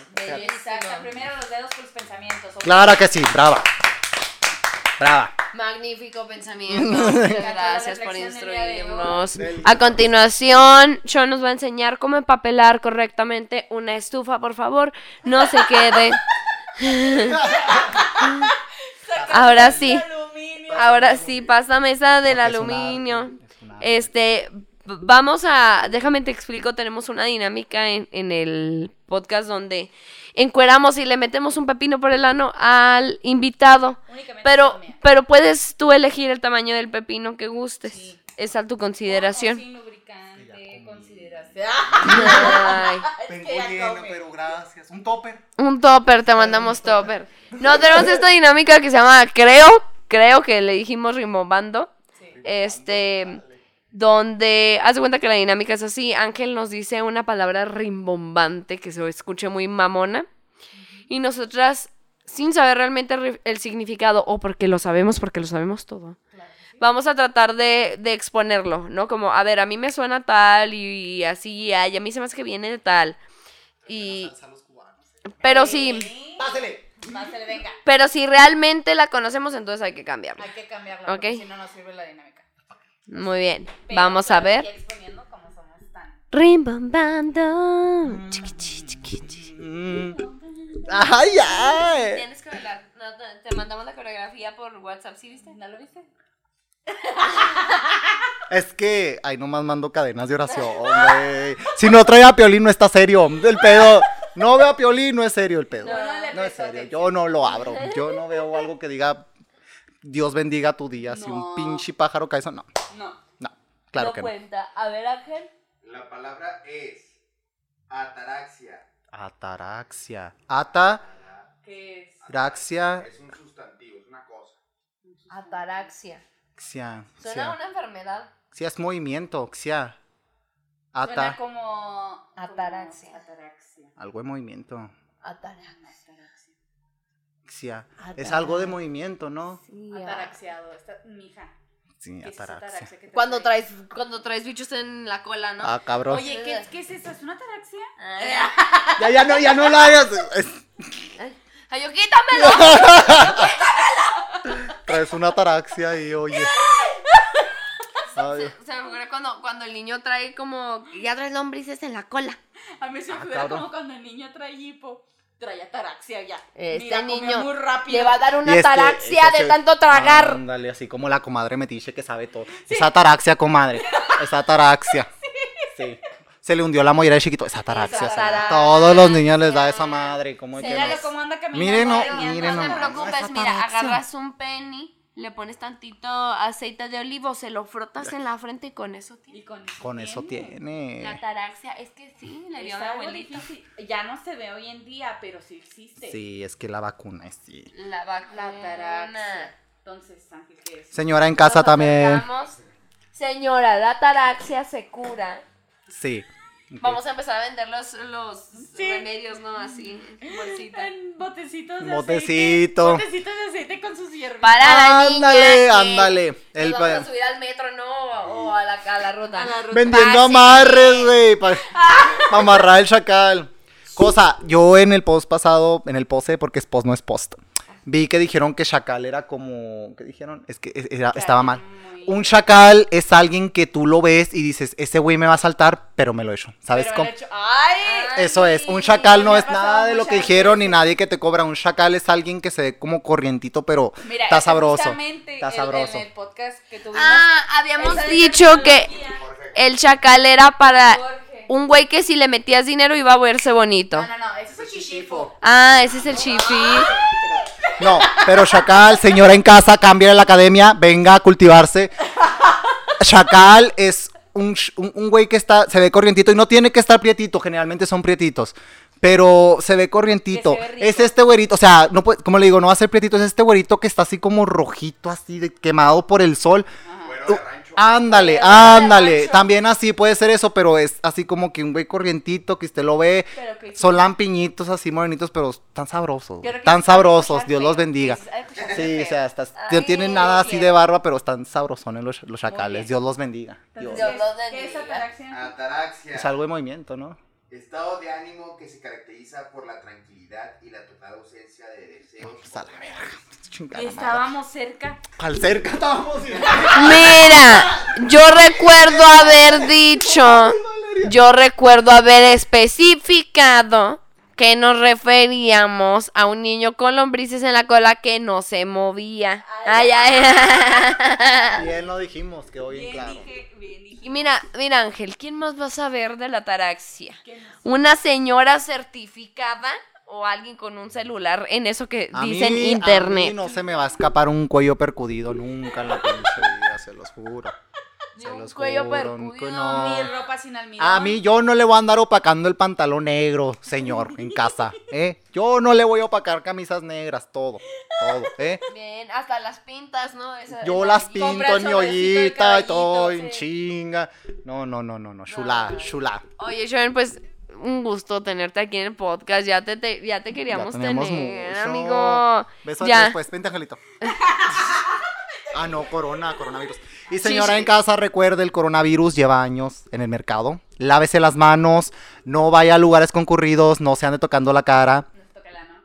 Primero los dedos con los pensamientos. Claro que sí, brava. Brava. Magnífico pensamiento. Gracias por instruirnos. A continuación, Sean nos va a enseñar cómo empapelar correctamente una estufa, por favor. No se quede. Ahora sí. Ahora sí, pásame esa del aluminio. Este, vamos a, déjame te explico, tenemos una dinámica en, en el podcast donde encueramos y le metemos un pepino por el ano al invitado. Únicamente Pero, pero puedes tú elegir el tamaño del pepino que gustes. Sí. Es a tu consideración. Sin lubricante, consideración. Ay, Es que ya come. gracias. Un topper. un topper, te mandamos topper. No, tenemos esta dinámica que se llama Creo, creo que le dijimos rimbombando. Sí. Este, donde, haz de cuenta que la dinámica es así, Ángel nos dice una palabra rimbombante que se escuche muy mamona, y nosotras, sin saber realmente el significado, o porque lo sabemos, porque lo sabemos todo, Claro que sí. vamos a tratar de, de exponerlo, ¿no? Como, a ver, a mí me suena tal, y, así, ay, a mí se me hace que viene de tal, y... Pero sí. Pásele. Pásale, venga. pero si realmente la conocemos, entonces hay que cambiarla. Hay que cambiarla porque Ok. si no nos sirve la dinámica. Muy bien, Pero, vamos a ver. Rimbombando. Chiqui, chiqui, chiqui, chiqui. Mm. Ay, ay. Tienes que bailar. No, te- te mandamos la coreografía por WhatsApp, ¿sí viste? ¿No lo viste? Es que ahí nomás mando cadenas de oración, güey. Si no trae a Piolín, no está serio. El pedo. No veo a Piolín, no es serio el pedo. No, no No es serio. Yo no lo abro. Yo no veo algo que diga Dios bendiga tu día. Si un No. pinche pájaro cae eso, no. No. No. Claro no que no. cuenta. A ver, Ángel. La palabra es ataraxia. Ataraxia. Ataraxia. ¿Qué es? Es un sustantivo, es una cosa. Ataraxia. Xia. Suena a una enfermedad. Xia es movimiento. Xia. Suena Ata. como. Ataraxia. como Ataraxia. Algo de movimiento. Ataraxia. Ataraxia. Xia. Es Ataraxia. algo de movimiento, ¿no? Ataraxiado. Está, mija. Sí, ¿Qué es ataraxia. ataraxia? ¿Qué te Cuando trae? traes, cuando traes bichos en la cola, ¿no? Ah, cabrón. Oye, ¿qué, ¿qué es eso? ¿Es una ataraxia? Ya, ya no, ya no la hagas. Ay, yo, quítamelo. Traes una ataraxia y oye. Se, se me ocurre cuando, cuando el niño trae como. Ya traes lombrices en la cola. A mí se me Ah, cabrón. como cuando el niño trae hipo. Trae ataraxia ya. Este Mira, comió niño muy rápido. Le va a dar una es que ataraxia de se- tanto tragar. Ándale, así como la comadre metiche que sabe todo. Esa ataraxia, comadre. Esa ataraxia. Sí. Se le hundió la mollera de chiquito. Esa ataraxia. Esa sí. ataraxia. Todos los niños les da esa madre. ¿Cómo es que Míralo no? Miren, no, miren no te preocupes, mira, agarras un penny, le pones tantito aceite de olivo, se lo frotas en la frente y con eso Y tienes. con eso Con eso tiene. La ataraxia, es que sí, le dio a. Ya no se ve hoy en día, pero sí existe. Sí, es que la vacuna es sí. La vacuna. La. Entonces, Ángel, ¿qué es? Señora en casa Nos también. Señora, la ataraxia se cura. Sí. Vamos a empezar a vender los, los Sí. remedios, ¿no? Así, en bolsita. En botecitos de Botecito. aceite. Botecitos de aceite con sus hierbitas. Para la niña Ándale, que ándale. nos El vamos pa- a subir al metro, ¿no? O a la, a la ruta. A la ruta. Vendiendo Ah, amarres, güey. Para amarrar el chacal. Cosa, yo en el post pasado, en el pose, porque es post, no es post. Vi que dijeron que chacal era como. ¿Qué dijeron? Es que era- estaba mal. Un chacal es alguien que tú lo ves y dices, ese güey me va a saltar, pero me lo echo. ¿Sabes Pero cómo? hecho-. Eso es, un chacal no es nada de lo que dijeron ni nadie que te cobra. Un chacal es alguien que se ve como corrientito, pero Mira, está sabroso. Está el- sabroso. En el podcast que tuvimos. Ah, habíamos dicho que el chacal era para Jorge. un güey que si le metías dinero iba a verse bonito. No, no, no, ese es el chichifo. Ah, ese es el chifi. No, pero chacal, señora en casa, cambia la academia, venga a cultivarse. Chacal es un, un, un güey que está, se ve corrientito y no tiene que estar prietito, generalmente son prietitos. Pero se ve corrientito. Se ve es este güerito, o sea, no puede, como le digo, no va a ser prietito, es este güerito que está así como rojito, así de quemado por el sol. Rancho. Ándale, ándale. También así puede ser eso, pero es así como que un güey corrientito que usted lo ve. Pero que- Son lampiñitos así morenitos, pero tan sabrosos. Tan sabrosos, Dios los bendiga. sí o sea, estás- no tienen nada así de barba, pero están sabrosones los, chacales. Dios los bendiga. Dios. Dios los ¿qué es bendiga. ataraxia? Ataraxia. Es algo de movimiento, ¿no? Estado de ánimo que se caracteriza por la tranquilidad y la total ausencia de deseos. Pues a la verga. Chingada Y madre. estábamos cerca. Al cerca estábamos. Mira, yo recuerdo haber dicho, yo recuerdo haber especificado que nos referíamos a un niño con lombrices en la cola que no se movía. Ay, ay. Bien lo dijimos, quedó bien Bien claro. dije, bien dije. Y mira, mira Ángel, ¿quién más va a saber de la ataraxia? ¿Quién más? ¿Una señora certificada o alguien con un celular en eso que A dicen mí- a internet? mí no se me va a escapar un cuello percudido nunca en la pinche vida, se los juro. Se un los cuello juro, percudido, cu- no. Ni ropa sin almidón. A mí yo no le voy a andar opacando el pantalón negro, señor, en casa, ¿eh? Yo no le voy a opacar camisas negras, todo, todo, ¿eh? Bien, hasta las pintas, ¿no? Esa- Yo las pinto en mi ollita y todo, en chinga. No, no, no, no, no, chula, No. chula. Oye, Sharon, pues un gusto tenerte aquí en el podcast. Ya te, te- ya te queríamos Ya tener, mucho. amigo. Besos ya. después, vente, Angelito. ah, no, corona, coronavirus. Y señora sí. en casa, recuerde, el coronavirus lleva años en el mercado. Lávese las manos, no vaya a lugares concurridos, no se ande tocando la cara.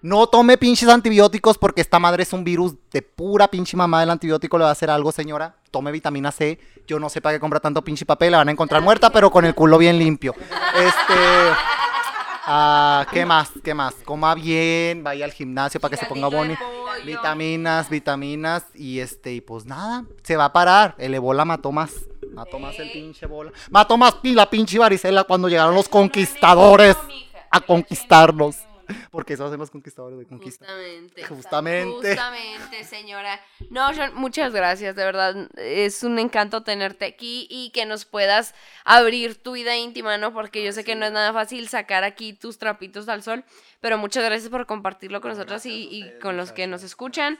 No tome pinches antibióticos porque esta madre es un virus de pura pinche mamá. El antibiótico le va a hacer algo, señora. Tome vitamina C. Yo no sé para qué compra tanto pinche papel. La van a encontrar muerta, pero con el culo bien limpio. Este. Ah, ¿Qué más? ¿Qué más? Coma bien, vaya al gimnasio para que se ponga bonito. Vitaminas, vitaminas. Y este, y pues nada, se va a parar. El ebola mató más. Mató más el pinche ebola. Mató más la pinche varicela cuando llegaron los conquistadores a conquistarnos. Porque eso hacen los conquistadores de conquista. Justamente. Justamente. Justamente, señora. No, Sharon, muchas gracias, de verdad. Es un encanto tenerte aquí y que nos puedas abrir tu vida íntima, ¿no? Porque yo sé que no es nada fácil sacar aquí tus trapitos al sol, pero muchas gracias por compartirlo con nosotros y, y con los que nos escuchan.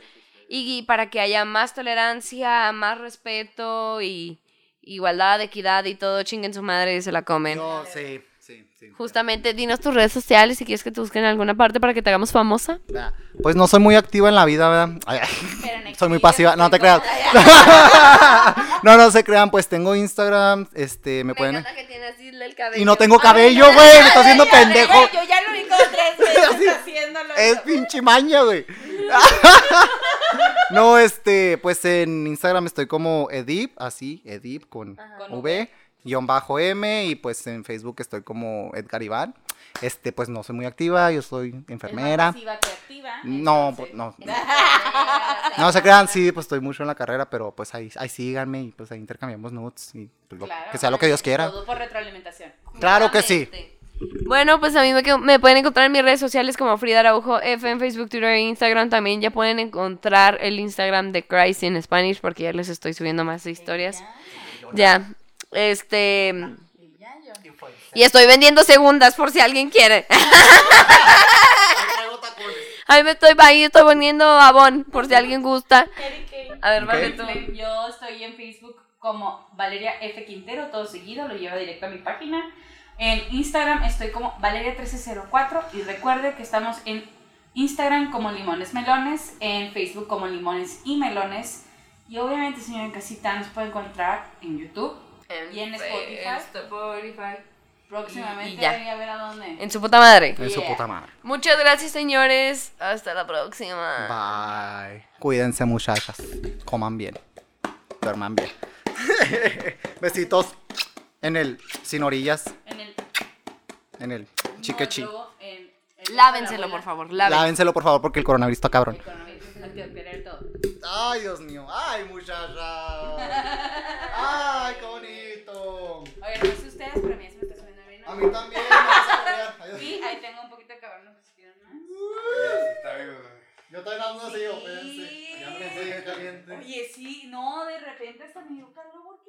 Y, para que haya más tolerancia, más respeto y igualdad, equidad y todo, chinguen su madre y se la comen. No, sí, sí, sí. Justamente, dinos tus redes sociales si quieres que te busquen en alguna parte para que te hagamos famosa. Ah, Pues no soy muy activa en la vida, ¿verdad? Ay, ay, Pero en soy muy pasiva, no te creas. no, no se crean, pues tengo Instagram, este, me Me pueden... encanta que tiene así el cabello. Y no tengo cabello, güey, me está haciendo pendejo. Yo ya lo vi como tres veces haciéndolo. Es pinche maña, güey. no, este, pues en Instagram estoy como Edip, así, Edip con Con V, guion bajo M, y pues en Facebook estoy como Edgar Iván. Este, pues no soy muy activa, yo soy enfermera. Es más pasiva que activa, No, pues, no. No se crean, sí, pues estoy mucho en la carrera, pero pues ahí, ahí síganme y pues ahí intercambiamos notes y pues, lo- que sea lo que Dios quiera. Todo por retroalimentación. Claro que sí. Bueno, pues a mí me, quedo- me pueden encontrar en mis redes sociales como Frida Araujo F en Facebook, Twitter e Instagram. También ya pueden encontrar el Instagram de Christ in Spanish porque ya les estoy subiendo más historias. Ya. Este. Y estoy vendiendo segundas por si alguien quiere. Ahí me estoy, ahí estoy vendiendo abón por si alguien gusta. A ver, vale tú. Yo estoy en Facebook como Valeria F. Quintero, todo seguido, lo lleva directo a mi página. En Instagram estoy como Valeria1304 y recuerde que estamos en Instagram como Limones Melones, en Facebook como Limones y Melones. Y obviamente, señora en casita, nos puede encontrar en YouTube y en Spotify. Próximamente Y- ya. a ver a dónde. En su puta madre. En su puta madre. Muchas gracias, señores. Hasta la próxima. Bye. Cuídense, muchachas. Coman bien. Duerman bien. Besitos en el sin orillas, En el el luego en el- Lávenselo, por favor. Lávenselo. Lávenselo, por favor, porque el coronavirus está cabrón. Coronavirus, antibacterial, todo. Ay, Dios mío. Ay, muchacha. Ay, qué bonito. Oye, no sé ustedes, pero a mí se me está subiendo el vino. A mí también. Adiós. Y ahí tengo un poquito de cabrón, quieren más. Yo también ando así, Sí. espérense. Ya me. Oye, sí, no, de repente hasta me dio calor. ¿Qué